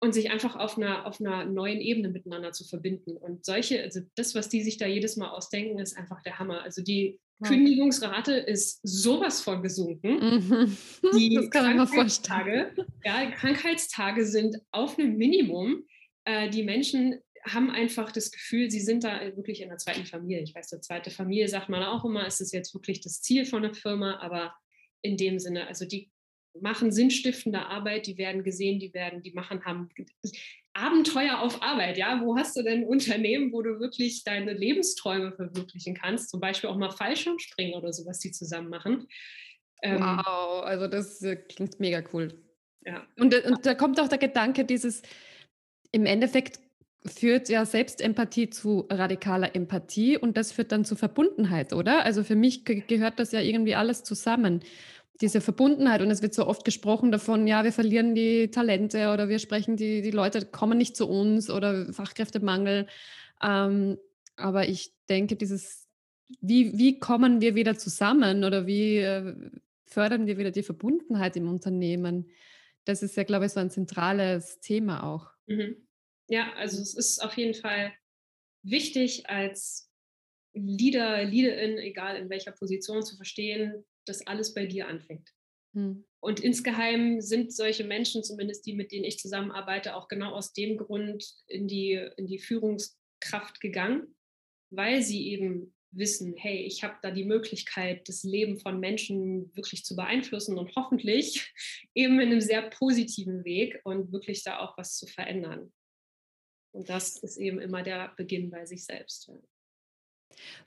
Speaker 1: und sich einfach auf einer, auf einer neuen Ebene miteinander zu verbinden. Und solche, also das, was die sich da jedes Mal ausdenken, ist einfach der Hammer. Also die Kündigungsrate ist sowas von gesunken. Mhm. <laughs> Die das kann vorstellen. Ja, Krankheitstage sind auf einem Minimum. Äh, die Menschen haben einfach das Gefühl, sie sind da wirklich in der zweiten Familie. Ich weiß, der zweite Familie sagt man auch immer, ist es jetzt wirklich das Ziel von der Firma, aber in dem Sinne, also die machen sinnstiftende Arbeit, die werden gesehen, die werden, die machen, haben Abenteuer auf Arbeit, ja. Wo hast du denn ein Unternehmen, wo du wirklich deine Lebensträume verwirklichen kannst? Zum Beispiel auch mal Fallschirmspringen oder sowas, die zusammen machen.
Speaker 2: Ähm, wow, also das äh, klingt mega cool. Ja. Und, äh, und da kommt auch der Gedanke, dieses im Endeffekt führt ja Selbstempathie zu radikaler Empathie und das führt dann zu Verbundenheit, oder? Also für mich gehört das ja irgendwie alles zusammen diese Verbundenheit und es wird so oft gesprochen davon, ja, wir verlieren die Talente oder wir sprechen, die, die Leute kommen nicht zu uns oder Fachkräftemangel. Ähm, aber ich denke, dieses, wie, wie kommen wir wieder zusammen oder wie äh, fördern wir wieder die Verbundenheit im Unternehmen? Das ist ja, glaube ich, so ein zentrales Thema auch.
Speaker 1: Mhm. Ja, also es ist auf jeden Fall wichtig als Leader, Leaderin, egal in welcher Position, zu verstehen, dass alles bei dir anfängt. Hm. Und insgeheim sind solche Menschen, zumindest die, mit denen ich zusammenarbeite, auch genau aus dem Grund in die, in die Führungskraft gegangen, weil sie eben wissen, hey, ich habe da die Möglichkeit, das Leben von Menschen wirklich zu beeinflussen und hoffentlich <laughs> eben in einem sehr positiven Weg und wirklich da auch was zu verändern. Und das ist eben immer der Beginn bei sich selbst.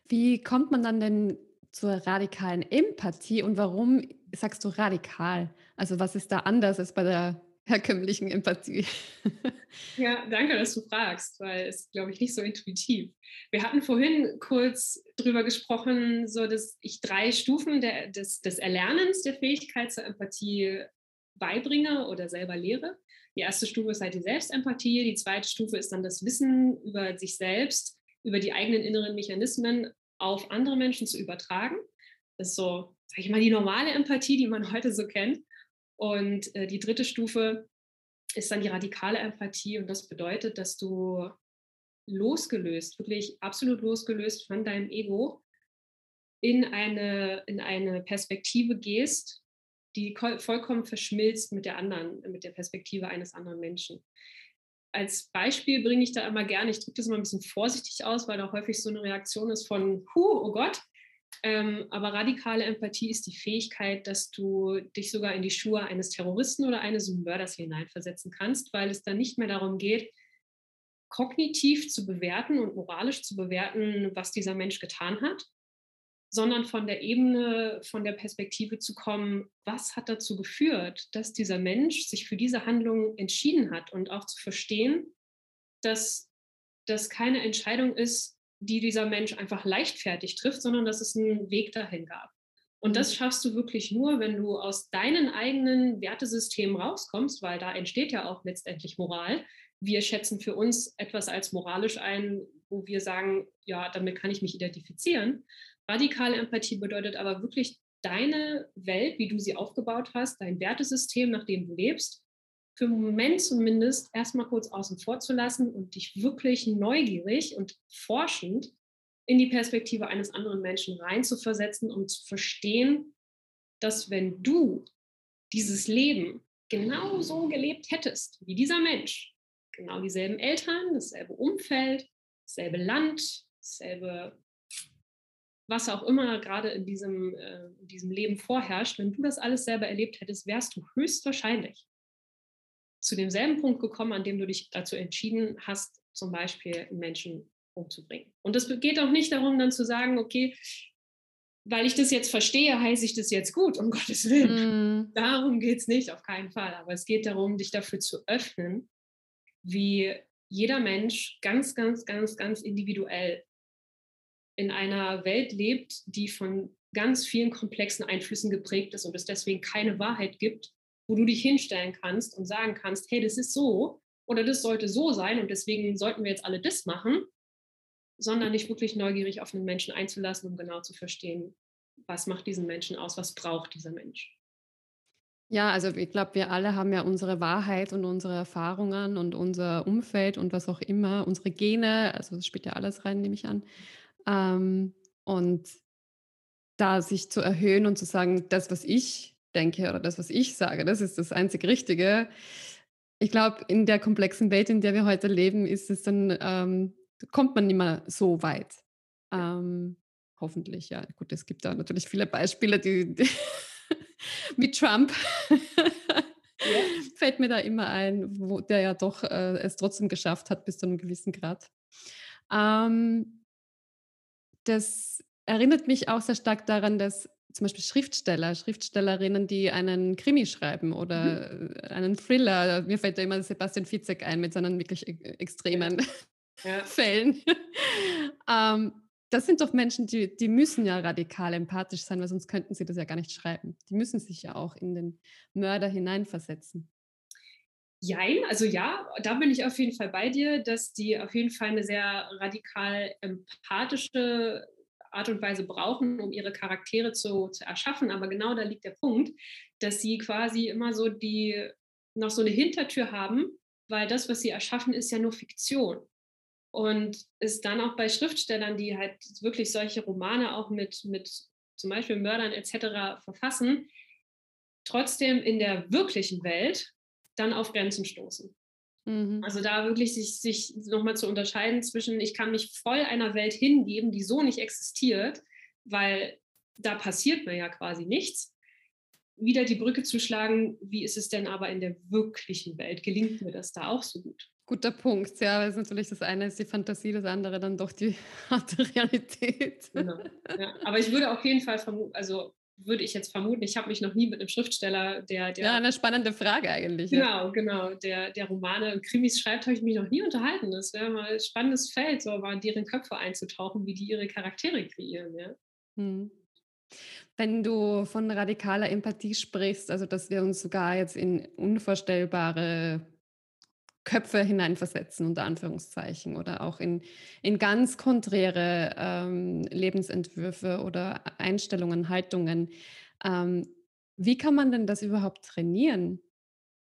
Speaker 2: Wie kommt man dann denn zur radikalen Empathie und warum sagst du radikal? Also was ist da anders als bei der herkömmlichen Empathie? <laughs>
Speaker 1: Ja, danke, dass du fragst, weil es, glaube ich, nicht so intuitiv. Wir hatten vorhin kurz drüber gesprochen, so dass ich drei Stufen der, des, des Erlernens der Fähigkeit zur Empathie beibringe oder selber lehre. Die erste Stufe ist halt die Selbstempathie, die zweite Stufe ist dann das Wissen über sich selbst, über die eigenen inneren Mechanismen auf andere Menschen zu übertragen. Das ist so, sag ich mal, die normale Empathie, die man <laughs> heute so kennt. Und äh, die dritte Stufe ist dann die radikale Empathie und das bedeutet, dass du losgelöst, wirklich absolut losgelöst von deinem Ego in eine, in eine Perspektive gehst, die vollkommen verschmilzt mit der anderen, mit der Perspektive eines anderen Menschen als Beispiel bringe ich da immer gerne, ich drücke das immer ein bisschen vorsichtig aus, weil da häufig so eine Reaktion ist von, huh, oh Gott. Ähm, aber radikale Empathie ist die Fähigkeit, dass du dich sogar in die Schuhe eines Terroristen oder eines Mörders hineinversetzen kannst, weil es dann nicht mehr darum geht, kognitiv zu bewerten und moralisch zu bewerten, was dieser Mensch getan hat, sondern von der Ebene, von der Perspektive zu kommen, was hat dazu geführt, dass dieser Mensch sich für diese Handlung entschieden hat und auch zu verstehen, dass das keine Entscheidung ist, die dieser Mensch einfach leichtfertig trifft, sondern dass es einen Weg dahin gab. Und das mhm. schaffst du wirklich nur, wenn du aus deinen eigenen Wertesystemen rauskommst, weil da entsteht ja auch letztendlich Moral. Wir schätzen für uns etwas als moralisch ein, wo wir sagen, ja, damit kann ich mich identifizieren. Radikale Empathie bedeutet aber wirklich deine Welt, wie du sie aufgebaut hast, dein Wertesystem, nach dem du lebst, für einen Moment zumindest erstmal kurz außen vor zu lassen und dich wirklich neugierig und forschend in die Perspektive eines anderen Menschen reinzuversetzen, um zu verstehen, dass wenn du dieses Leben genau so gelebt hättest wie dieser Mensch, genau dieselben Eltern, dasselbe Umfeld, dasselbe Land, dasselbe was auch immer gerade in diesem, äh, in diesem Leben vorherrscht, wenn du das alles selber erlebt hättest, wärst du höchstwahrscheinlich zu demselben Punkt gekommen, an dem du dich dazu entschieden hast, zum Beispiel Menschen umzubringen. Und es geht auch nicht darum, dann zu sagen, okay, weil ich das jetzt verstehe, heiße ich das jetzt gut, um <laughs> Gottes Willen. Mm. Darum geht es nicht, auf keinen Fall. Aber es geht darum, dich dafür zu öffnen, wie jeder Mensch ganz, ganz, ganz, ganz individuell in einer Welt lebt, die von ganz vielen komplexen Einflüssen geprägt ist und es deswegen keine Wahrheit gibt, wo du dich hinstellen kannst und sagen kannst, hey, das ist so oder das sollte so sein und deswegen sollten wir jetzt alle das machen, sondern dich wirklich neugierig auf einen Menschen einzulassen, um genau zu verstehen, was macht diesen Menschen aus, was braucht dieser Mensch.
Speaker 2: Ja, also ich glaube, wir alle haben ja unsere Wahrheit und unsere Erfahrungen und unser Umfeld und was auch immer, unsere Gene, also das spielt ja alles rein, nehme ich an. Ähm, und da sich zu erhöhen und zu sagen, das, was ich denke oder das, was ich sage, das ist das einzig Richtige. Ich glaube, in der komplexen Welt, in der wir heute leben, ist es dann, ähm, kommt man nicht mehr so weit. Ähm, hoffentlich, ja. Gut, es gibt da natürlich viele Beispiele, die, die <laughs> wie Trump. Ja. <laughs> Fällt mir da immer ein, wo der ja doch äh, es trotzdem geschafft hat bis zu einem gewissen Grad. Ähm, das erinnert mich auch sehr stark daran, dass zum Beispiel Schriftsteller, Schriftstellerinnen, die einen Krimi schreiben oder mhm. einen Thriller, mir fällt da immer Sebastian Fitzek ein mit seinen wirklich e-, extremen ja. <laughs> Fällen. ähm, das sind doch Menschen, die, die müssen ja radikal empathisch sein, weil sonst könnten sie das ja gar nicht schreiben. Die müssen sich ja auch in den Mörder hineinversetzen.
Speaker 1: Jein, also ja, da bin ich auf jeden Fall bei dir, dass die auf jeden Fall eine sehr radikal empathische Art und Weise brauchen, um ihre Charaktere zu, zu erschaffen. Aber genau da liegt der Punkt, dass sie quasi immer so die noch so eine Hintertür haben, weil das, was sie erschaffen, ist ja nur Fiktion. Und ist dann auch bei Schriftstellern, die halt wirklich solche Romane auch mit, mit zum Beispiel Mördern etc. verfassen, trotzdem in der wirklichen Welt dann auf Grenzen stoßen. Mhm. Also da wirklich sich, sich nochmal zu unterscheiden zwischen, ich kann mich voll einer Welt hingeben, die so nicht existiert, weil da passiert mir ja quasi nichts. Wieder die Brücke zu schlagen, wie ist es denn aber in der wirklichen Welt? Gelingt mir das da auch so gut?
Speaker 2: Guter Punkt, ja, weil es natürlich das eine ist die Fantasie, das andere dann doch die <laughs> harte Realität.
Speaker 1: Genau. Ja, aber ich würde auf jeden Fall vermuten, also würde ich jetzt vermuten. Ich habe mich noch nie mit einem Schriftsteller, der, der
Speaker 2: ja eine spannende Frage eigentlich.
Speaker 1: Genau, ja. genau, der, der Romane und Krimis schreibt, habe ich mich noch nie unterhalten. Das wäre mal ein spannendes Feld, so mal in deren Köpfe einzutauchen, wie die ihre Charaktere kreieren. Ja. Hm.
Speaker 2: Wenn du von radikaler Empathie sprichst, also dass wir uns sogar jetzt in unvorstellbare Köpfe hineinversetzen, unter Anführungszeichen, oder auch in, in ganz konträre ähm, Lebensentwürfe oder Einstellungen, Haltungen. Ähm, wie kann man denn das überhaupt trainieren?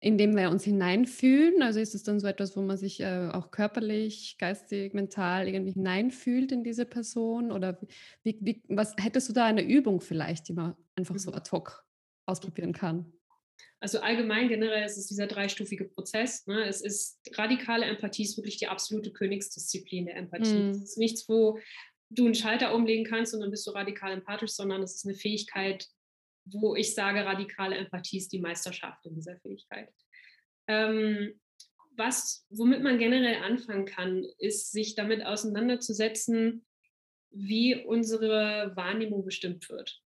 Speaker 2: Indem wir uns hineinfühlen, also ist es dann so etwas, wo man sich äh, auch körperlich, geistig, mental irgendwie hineinfühlt in diese Person? Oder wie, wie, was hättest du da eine Übung vielleicht, die man einfach so mhm. ad hoc ausprobieren kann?
Speaker 1: Also allgemein generell ist es dieser dreistufige Prozess. Ne? Es ist radikale Empathie ist wirklich die absolute Königsdisziplin der Empathie. Mm. Es ist nichts, wo du einen Schalter umlegen kannst und dann bist du radikal empathisch, sondern es ist eine Fähigkeit, wo ich sage, radikale Empathie ist die Meisterschaft in dieser Fähigkeit. Ähm, was, womit man generell anfangen kann, ist, sich damit auseinanderzusetzen, wie unsere Wahrnehmung bestimmt wird.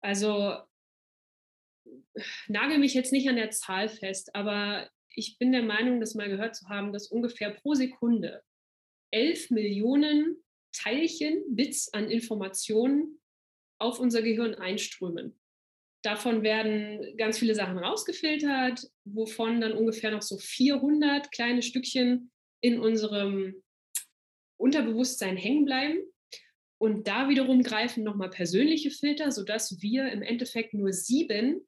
Speaker 1: Also nagel mich jetzt nicht an der Zahl fest, aber ich bin der Meinung, das mal gehört zu haben, dass ungefähr pro Sekunde 11 Millionen Teilchen, Bits an Informationen auf unser Gehirn einströmen. Davon werden ganz viele Sachen rausgefiltert, wovon dann ungefähr noch so 400 kleine Stückchen in unserem Unterbewusstsein hängen bleiben. Und da wiederum greifen nochmal persönliche Filter, sodass wir im Endeffekt nur sieben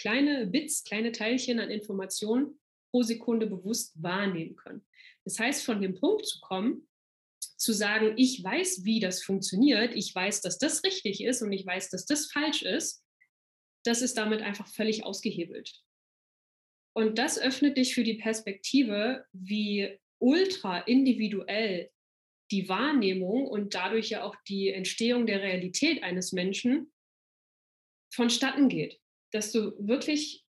Speaker 1: kleine Bits, kleine Teilchen an Informationen pro Sekunde bewusst wahrnehmen können. Das heißt, von dem Punkt zu kommen, zu sagen, ich weiß, wie das funktioniert, ich weiß, dass das richtig ist und ich weiß, dass das falsch ist, das ist damit einfach völlig ausgehebelt. Und das öffnet dich für die Perspektive, wie ultra individuell die Wahrnehmung und dadurch ja auch die Entstehung der Realität eines Menschen vonstatten geht. Dass du wirklich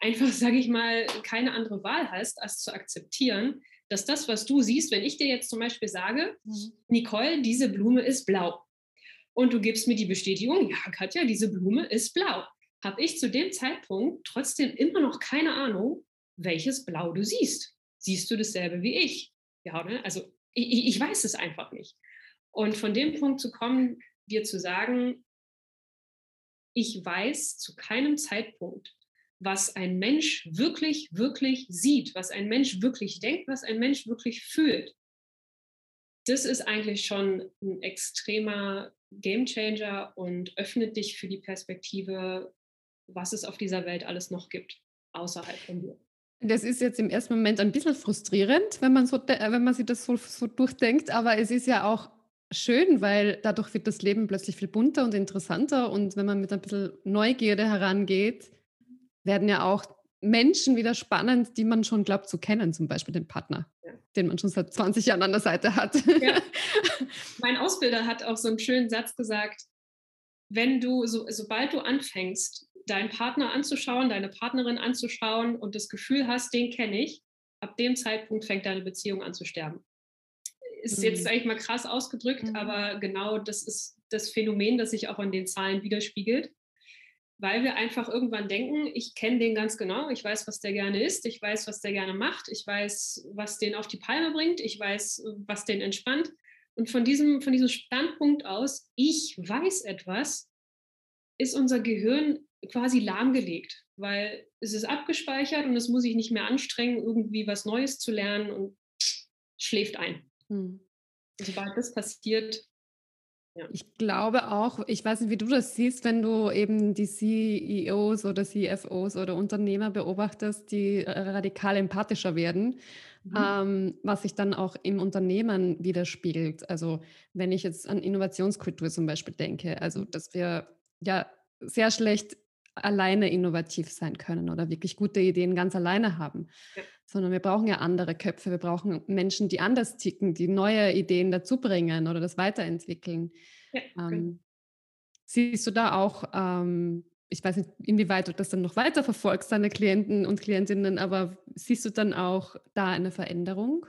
Speaker 1: einfach, <laughs> sage ich mal, keine andere Wahl hast, als zu akzeptieren, dass das, was du siehst, wenn ich dir jetzt zum Beispiel sage, mhm. Nicole, diese Blume ist blau. Und du gibst mir die Bestätigung, ja, Katja, diese Blume ist blau. Habe ich zu dem Zeitpunkt trotzdem immer noch keine Ahnung, welches Blau du siehst. Siehst du dasselbe wie ich? Ja, ne? Also ich, ich weiß es einfach nicht. Und von dem Punkt zu kommen, dir zu sagen, ich weiß zu keinem Zeitpunkt, was ein Mensch wirklich, wirklich sieht, was ein Mensch wirklich denkt, was ein Mensch wirklich fühlt. Das ist eigentlich schon ein extremer Gamechanger und öffnet dich für die Perspektive, was es auf dieser Welt alles noch gibt, außerhalb von dir.
Speaker 2: Das ist jetzt im ersten Moment ein bisschen frustrierend, wenn man, so, wenn man sich das so, so durchdenkt, aber es ist ja auch schön, weil dadurch wird das Leben plötzlich viel bunter und interessanter und wenn man mit ein bisschen Neugierde herangeht, werden ja auch Menschen wieder spannend, die man schon glaubt zu kennen, zum Beispiel den Partner, ja. den man schon seit 20 Jahren an der Seite hat. Ja. <laughs>
Speaker 1: Mein Ausbilder hat auch so einen schönen Satz gesagt, wenn du, so, sobald du anfängst, deinen Partner anzuschauen, deine Partnerin anzuschauen und das Gefühl hast, den kenne ich, ab dem Zeitpunkt fängt deine Beziehung an zu sterben. Ist mhm. jetzt eigentlich mal krass ausgedrückt, mhm. aber genau das ist das Phänomen, das sich auch in den Zahlen widerspiegelt weil wir einfach irgendwann denken, ich kenne den ganz genau, ich weiß, was der gerne isst, ich weiß, was der gerne macht, ich weiß, was den auf die Palme bringt, ich weiß, was den entspannt. Und von diesem, von diesem Standpunkt aus, ich weiß etwas, ist unser Gehirn quasi lahmgelegt, weil es ist abgespeichert und es muss sich nicht mehr anstrengen, irgendwie was Neues zu lernen und schläft ein. Hm. Sobald das passiert,
Speaker 2: ja. Ich glaube auch, ich weiß nicht, wie du das siehst, wenn du eben die CEOs oder CFOs oder Unternehmer beobachtest, die radikal empathischer werden, mhm. ähm, was sich dann auch im Unternehmen widerspiegelt. Also wenn ich jetzt an Innovationskultur zum Beispiel denke, also dass wir ja sehr schlecht alleine innovativ sein können oder wirklich gute Ideen ganz alleine haben, ja. sondern wir brauchen ja andere Köpfe, wir brauchen Menschen, die anders ticken, die neue Ideen dazu bringen oder das weiterentwickeln. Ja, ähm, siehst du da auch, ähm, ich weiß nicht, inwieweit du das dann noch weiter verfolgst, deine Klienten und Klientinnen, aber siehst du dann auch da eine Veränderung?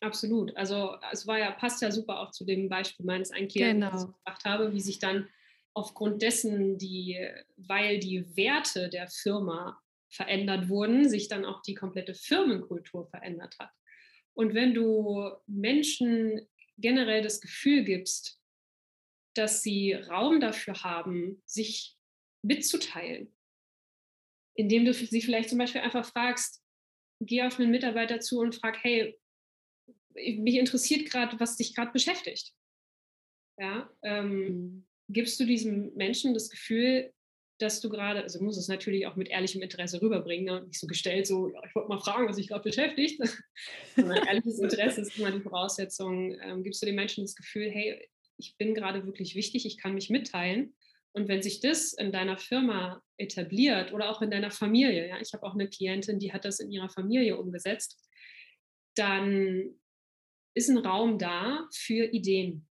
Speaker 1: Absolut. Also es war ja, passt ja super auch zu dem Beispiel meines einen Klienten, genau. das ich gemacht habe, wie sich dann aufgrund dessen, die, weil die Werte der Firma verändert wurden, sich dann auch die komplette Firmenkultur verändert hat. Und wenn du Menschen generell das Gefühl gibst, dass sie Raum dafür haben, sich mitzuteilen, indem du sie vielleicht zum Beispiel einfach fragst, geh auf einen Mitarbeiter zu und frag, hey, mich interessiert gerade, was dich gerade beschäftigt. Ja, ähm, mhm gibst du diesem Menschen das Gefühl, dass du gerade, also du musst es natürlich auch mit ehrlichem Interesse rüberbringen, ne? nicht so gestellt, so, ja, ich wollte mal fragen, was sich gerade beschäftigt. <laughs> Sondern ehrliches Interesse ist immer die Voraussetzung. Ähm, gibst du den Menschen das Gefühl, hey, ich bin gerade wirklich wichtig, ich kann mich mitteilen. Und wenn sich das in deiner Firma etabliert oder auch in deiner Familie, ja, ich habe auch eine Klientin, die hat das in ihrer Familie umgesetzt, dann ist ein Raum da für Ideen.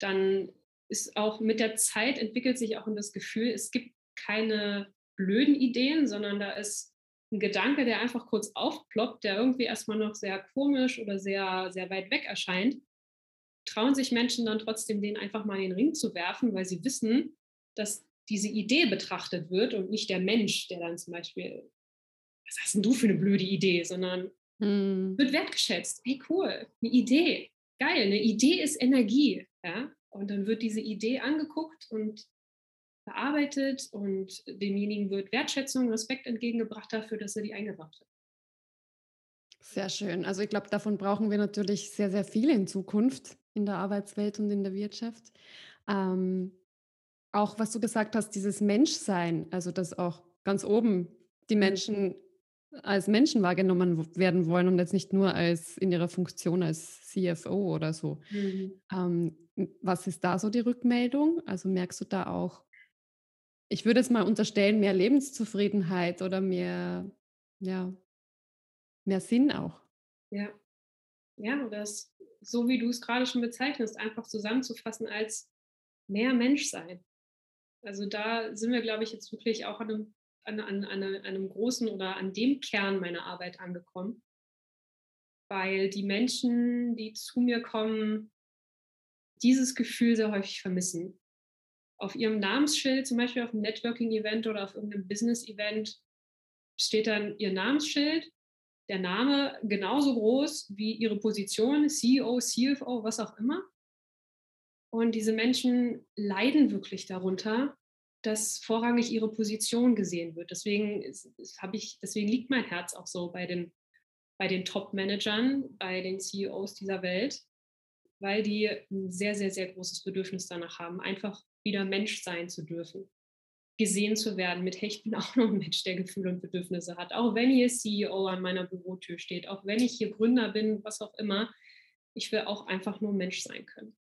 Speaker 1: Dann ist auch mit der Zeit entwickelt sich auch das Gefühl, es gibt keine blöden Ideen, sondern da ist ein Gedanke, der einfach kurz aufploppt, der irgendwie erstmal noch sehr komisch oder sehr, sehr weit weg erscheint. trauen sich Menschen dann trotzdem, den einfach mal in den Ring zu werfen, weil sie wissen, dass diese Idee betrachtet wird und nicht der Mensch, der dann zum Beispiel, was hast denn du für eine blöde Idee, sondern hm. wird wertgeschätzt. Hey, cool, eine Idee, geil, eine Idee ist Energie. Ja? Und dann wird diese Idee angeguckt und bearbeitet und demjenigen wird Wertschätzung, Respekt entgegengebracht dafür, dass er die eingebracht hat.
Speaker 2: Sehr schön. Also ich glaube, davon brauchen wir natürlich sehr, sehr viele in Zukunft in der Arbeitswelt und in der Wirtschaft. Ähm, auch was du gesagt hast, dieses Menschsein, also dass auch ganz oben die mhm. Menschen als Menschen wahrgenommen werden wollen und jetzt nicht nur als in ihrer Funktion als CFO oder so. Mhm. Ähm, was ist da so die Rückmeldung? Also merkst du da auch, ich würde es mal unterstellen, mehr Lebenszufriedenheit oder mehr, ja, mehr Sinn auch.
Speaker 1: Ja. Ja, das, so wie du es gerade schon bezeichnest, einfach zusammenzufassen als mehr Menschsein. Also da sind wir, glaube ich, jetzt wirklich auch an einem, an, an, an einem großen oder an dem Kern meiner Arbeit angekommen. Weil die Menschen, die zu mir kommen, dieses Gefühl sehr häufig vermissen. Auf ihrem Namensschild, zum Beispiel auf einem Networking-Event oder auf irgendeinem Business-Event, steht dann ihr Namensschild, der Name genauso groß wie ihre Position, CEO, CFO, was auch immer. Und diese Menschen leiden wirklich darunter, dass vorrangig ihre Position gesehen wird. Deswegen, ich, deswegen liegt mein Herz auch so bei den, bei den Top-Managern, bei den CEOs dieser Welt, weil die ein sehr, sehr, sehr großes Bedürfnis danach haben, einfach wieder Mensch sein zu dürfen, gesehen zu werden mit, hey, ich bin auch noch ein Mensch, der Gefühle und Bedürfnisse hat. Auch wenn hier CEO an meiner Bürotür steht, auch wenn ich hier Gründer bin, was auch immer, ich will auch einfach nur Mensch sein können.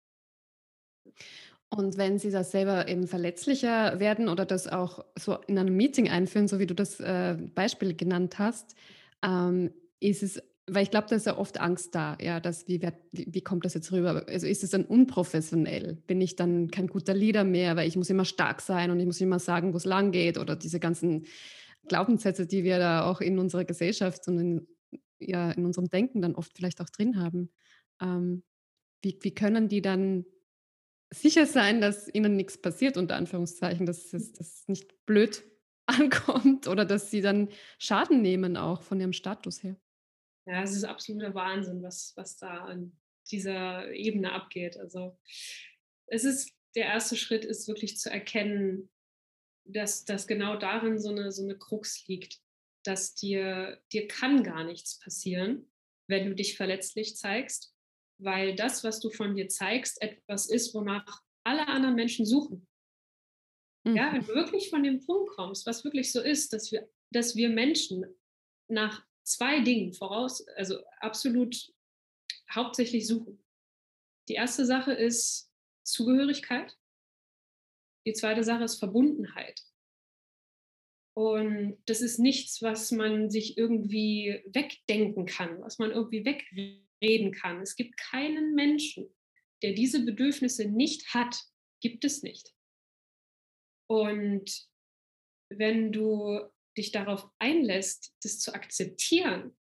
Speaker 2: Und wenn Sie das selber eben verletzlicher werden oder das auch so in einem Meeting einführen, so wie du das äh, Beispiel genannt hast, ähm, ist es, weil ich glaube, da ist ja oft Angst da, ja, dass wie, wie, wie kommt das jetzt rüber? Also ist es dann unprofessionell? Bin ich dann kein guter Leader mehr, weil ich muss immer stark sein und ich muss immer sagen, wo es lang geht oder diese ganzen Glaubenssätze, die wir da auch in unserer Gesellschaft und in, ja, in unserem Denken dann oft vielleicht auch drin haben. Ähm, wie, wie können die dann sicher sein, dass ihnen nichts passiert, unter Anführungszeichen, dass es dass nicht blöd <laughs> ankommt oder dass sie dann Schaden nehmen auch von ihrem Status her.
Speaker 1: Ja, es ist absoluter Wahnsinn, was, was da an dieser Ebene abgeht. Also es ist, der erste Schritt ist wirklich zu erkennen, dass, dass genau darin so eine, so eine Krux liegt, dass dir, dir kann gar nichts passieren, wenn du dich verletzlich zeigst weil das, was du von dir zeigst, etwas ist, wonach alle anderen Menschen suchen. Mhm. Ja, wenn du wirklich von dem Punkt kommst, was wirklich so ist, dass wir, dass wir Menschen nach zwei Dingen voraus, also absolut hauptsächlich suchen. Die erste Sache ist Zugehörigkeit. Die zweite Sache ist Verbundenheit. Und das ist nichts, was man sich irgendwie wegdenken kann, was man irgendwie weg reden kann. Es gibt keinen Menschen, der diese Bedürfnisse nicht hat, gibt es nicht. Und wenn du dich darauf einlässt, das zu akzeptieren,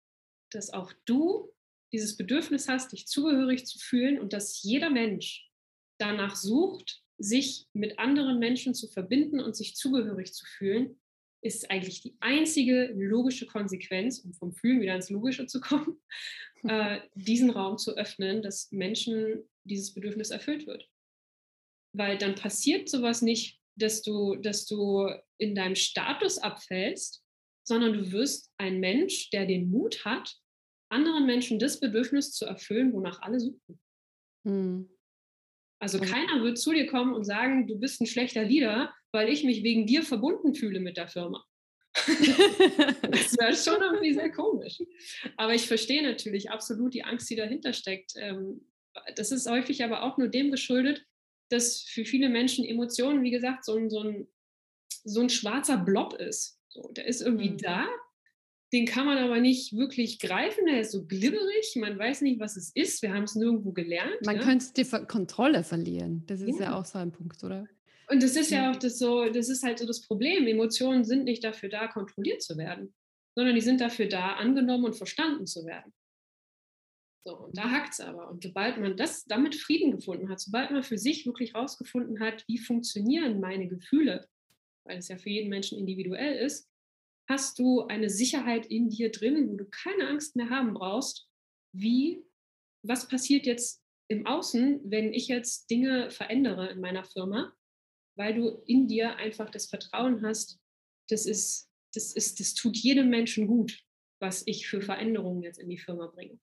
Speaker 1: dass auch du dieses Bedürfnis hast, dich zugehörig zu fühlen und dass jeder Mensch danach sucht, sich mit anderen Menschen zu verbinden und sich zugehörig zu fühlen, ist eigentlich die einzige logische Konsequenz, um vom Fühlen wieder ins Logische zu kommen, <laughs> äh, diesen Raum zu öffnen, dass Menschen dieses Bedürfnis erfüllt wird. Weil dann passiert sowas nicht, dass du, dass du in deinem Status abfällst, sondern du wirst ein Mensch, der den Mut hat, anderen Menschen das Bedürfnis zu erfüllen, wonach alle suchen. Hm. Also keiner wird zu dir kommen und sagen, du bist ein schlechter Leader, weil ich mich wegen dir verbunden fühle mit der Firma. <laughs> das wäre schon irgendwie sehr komisch. Aber ich verstehe natürlich absolut die Angst, die dahinter steckt. Ähm, das ist häufig aber auch nur dem geschuldet, dass für viele Menschen Emotionen, wie gesagt, so ein, so ein, so ein schwarzer Blob ist. So, der ist irgendwie mhm. da, den kann man aber nicht wirklich greifen, der ist so glibberig, man weiß nicht, was es ist, wir haben es nirgendwo gelernt.
Speaker 2: Man
Speaker 1: ja?
Speaker 2: könnte die Kontrolle verlieren, das ist ja. ja auch so ein Punkt, oder?
Speaker 1: Und das ist ja auch das so, das ist halt so das Problem. Emotionen sind nicht dafür da, kontrolliert zu werden, sondern die sind dafür da, angenommen und verstanden zu werden. So, und da hakt es aber. Und sobald man das damit Frieden gefunden hat, sobald man für sich wirklich rausgefunden hat, wie funktionieren meine Gefühle, weil es ja für jeden Menschen individuell ist, hast du eine Sicherheit in dir drin, wo du keine Angst mehr haben brauchst, wie, was passiert jetzt im Außen, wenn ich jetzt Dinge verändere in meiner Firma, weil du in dir einfach das Vertrauen hast, das ist, das ist, das tut jedem Menschen gut, was ich für Veränderungen jetzt in die Firma bringe.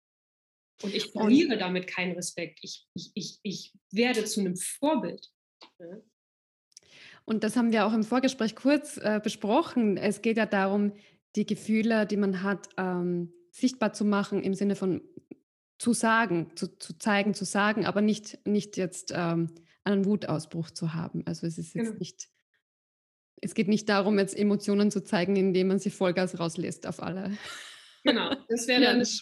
Speaker 1: Und ich verliere damit keinen Respekt. Ich, ich, ich, ich werde zu einem Vorbild.
Speaker 2: Und das haben wir auch im Vorgespräch kurz äh, besprochen. Es geht ja darum, die Gefühle, die man hat, ähm, sichtbar zu machen im Sinne von zu sagen, zu, zu zeigen, zu sagen, aber nicht, nicht jetzt ähm, einen Wutausbruch zu haben. Also es ist jetzt genau. nicht, es geht nicht darum, jetzt Emotionen zu zeigen, indem man sie Vollgas rauslässt auf alle.
Speaker 1: Genau, das <laughs> wäre dann das,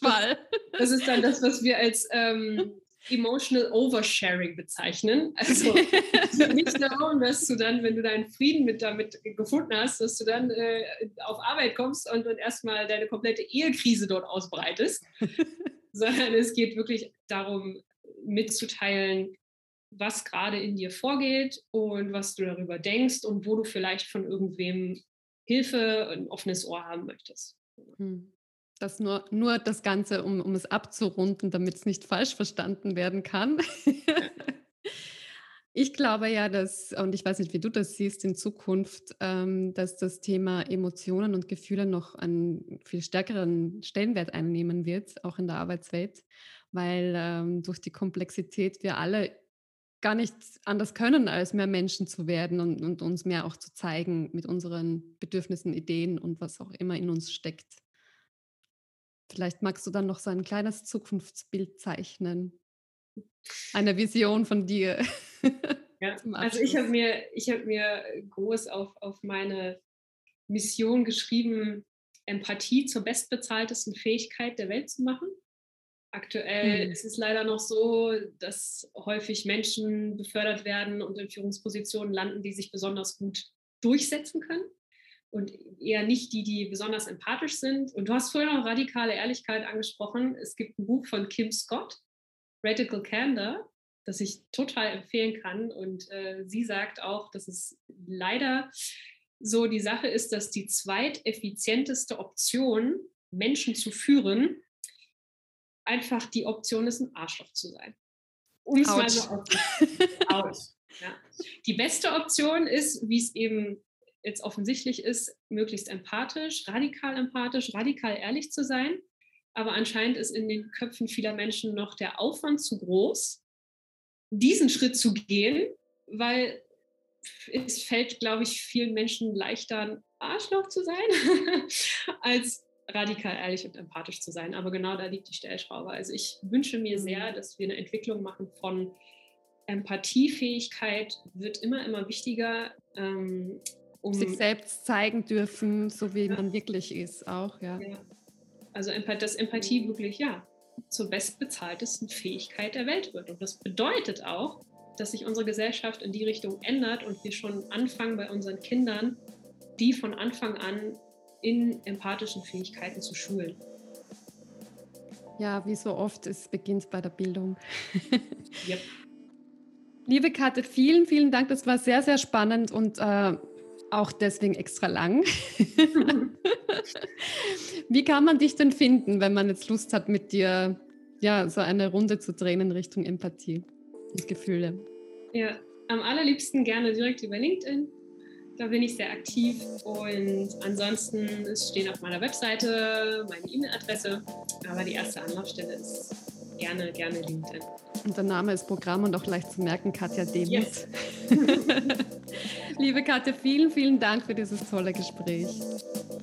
Speaker 1: das ist dann das, was wir als <laughs> ähm, Emotional Oversharing bezeichnen. Also <laughs> nicht darum, dass du dann, wenn du deinen Frieden mit damit gefunden hast, dass du dann äh, auf Arbeit kommst und dann erstmal deine komplette Ehekrise dort ausbreitest, <laughs> sondern es geht wirklich darum, mitzuteilen, was gerade in dir vorgeht und was du darüber denkst und wo du vielleicht von irgendwem Hilfe, ein offenes Ohr haben möchtest. Hm.
Speaker 2: Das nur, nur das Ganze, um, um es abzurunden, damit es nicht falsch verstanden werden kann. <laughs> ich glaube ja, dass, und ich weiß nicht, wie du das siehst in Zukunft, ähm, dass das Thema Emotionen und Gefühle noch einen viel stärkeren Stellenwert einnehmen wird, auch in der Arbeitswelt, weil ähm, durch die Komplexität wir alle gar nicht anders können, als mehr Menschen zu werden und, und uns mehr auch zu zeigen mit unseren Bedürfnissen, Ideen und was auch immer in uns steckt. Vielleicht magst du dann noch so ein kleines Zukunftsbild zeichnen. Eine Vision von dir. <laughs>
Speaker 1: Ja, also ich habe mir, hab mir groß auf, auf meine Mission geschrieben, Empathie zur bestbezahltesten Fähigkeit der Welt zu machen. Aktuell hm. ist es leider noch so, dass häufig Menschen befördert werden und in Führungspositionen landen, die sich besonders gut durchsetzen können und eher nicht die, die besonders empathisch sind. Und du hast vorhin auch radikale Ehrlichkeit angesprochen. Es gibt ein Buch von Kim Scott, Radical Candor, das ich total empfehlen kann. Und äh, sie sagt auch, dass es leider so die Sache ist, dass die zweiteffizienteste Option, Menschen zu führen, einfach die Option ist, ein Arschloch zu sein. Um es mal so aus. <laughs> Ja. Die beste Option ist, wie es eben jetzt offensichtlich ist, möglichst empathisch, radikal empathisch, radikal ehrlich zu sein. Aber anscheinend ist in den Köpfen vieler Menschen noch der Aufwand zu groß, diesen Schritt zu gehen, weil es fällt, glaube ich, vielen Menschen leichter, ein Arschloch zu sein, <laughs> als radikal ehrlich und empathisch zu sein. Aber genau da liegt die Stellschraube. Also ich wünsche mir sehr, mhm. dass wir eine Entwicklung machen von Empathiefähigkeit wird immer, immer wichtiger. Ähm,
Speaker 2: um sich selbst zeigen dürfen, so wie ja. man wirklich ist, auch, ja. ja.
Speaker 1: Also dass Empathie wirklich, ja, zur bestbezahltesten Fähigkeit der Welt wird. Und das bedeutet auch, dass sich unsere Gesellschaft in die Richtung ändert und wir schon anfangen bei unseren Kindern, die von Anfang an in empathischen Fähigkeiten zu schulen.
Speaker 2: Ja, wie so oft, es beginnt bei der Bildung. yep. <laughs> Liebe Kathe, vielen, vielen Dank. Das war sehr, sehr spannend und äh, auch deswegen extra lang. <laughs> Wie kann man dich denn finden, wenn man jetzt Lust hat, mit dir ja, so eine Runde zu drehen in Richtung Empathie und Gefühle?
Speaker 1: Ja, am allerliebsten gerne direkt über LinkedIn. Da bin ich sehr aktiv und ansonsten stehen auf meiner Webseite meine E-Mail-Adresse, aber die erste Anlaufstelle ist gerne, gerne LinkedIn.
Speaker 2: Und der Name ist Programm und auch leicht zu merken, Katja Demuth. Yes. <laughs> Liebe Katja, vielen, vielen Dank für dieses tolle Gespräch.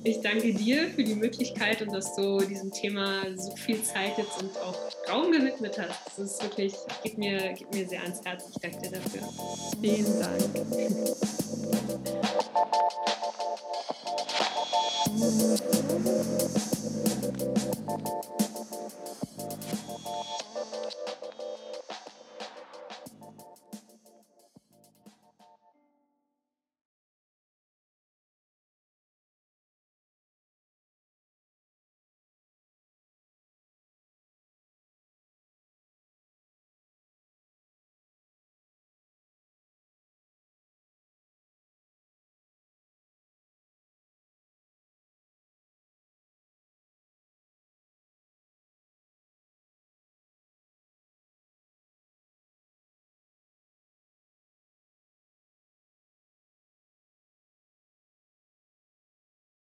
Speaker 1: Ich danke dir für die Möglichkeit und dass du diesem Thema so viel Zeit jetzt und auch Raum gewidmet hast. Das ist wirklich, geht mir, geht mir sehr ans Herz. Ich danke dir dafür.
Speaker 2: Vielen Dank.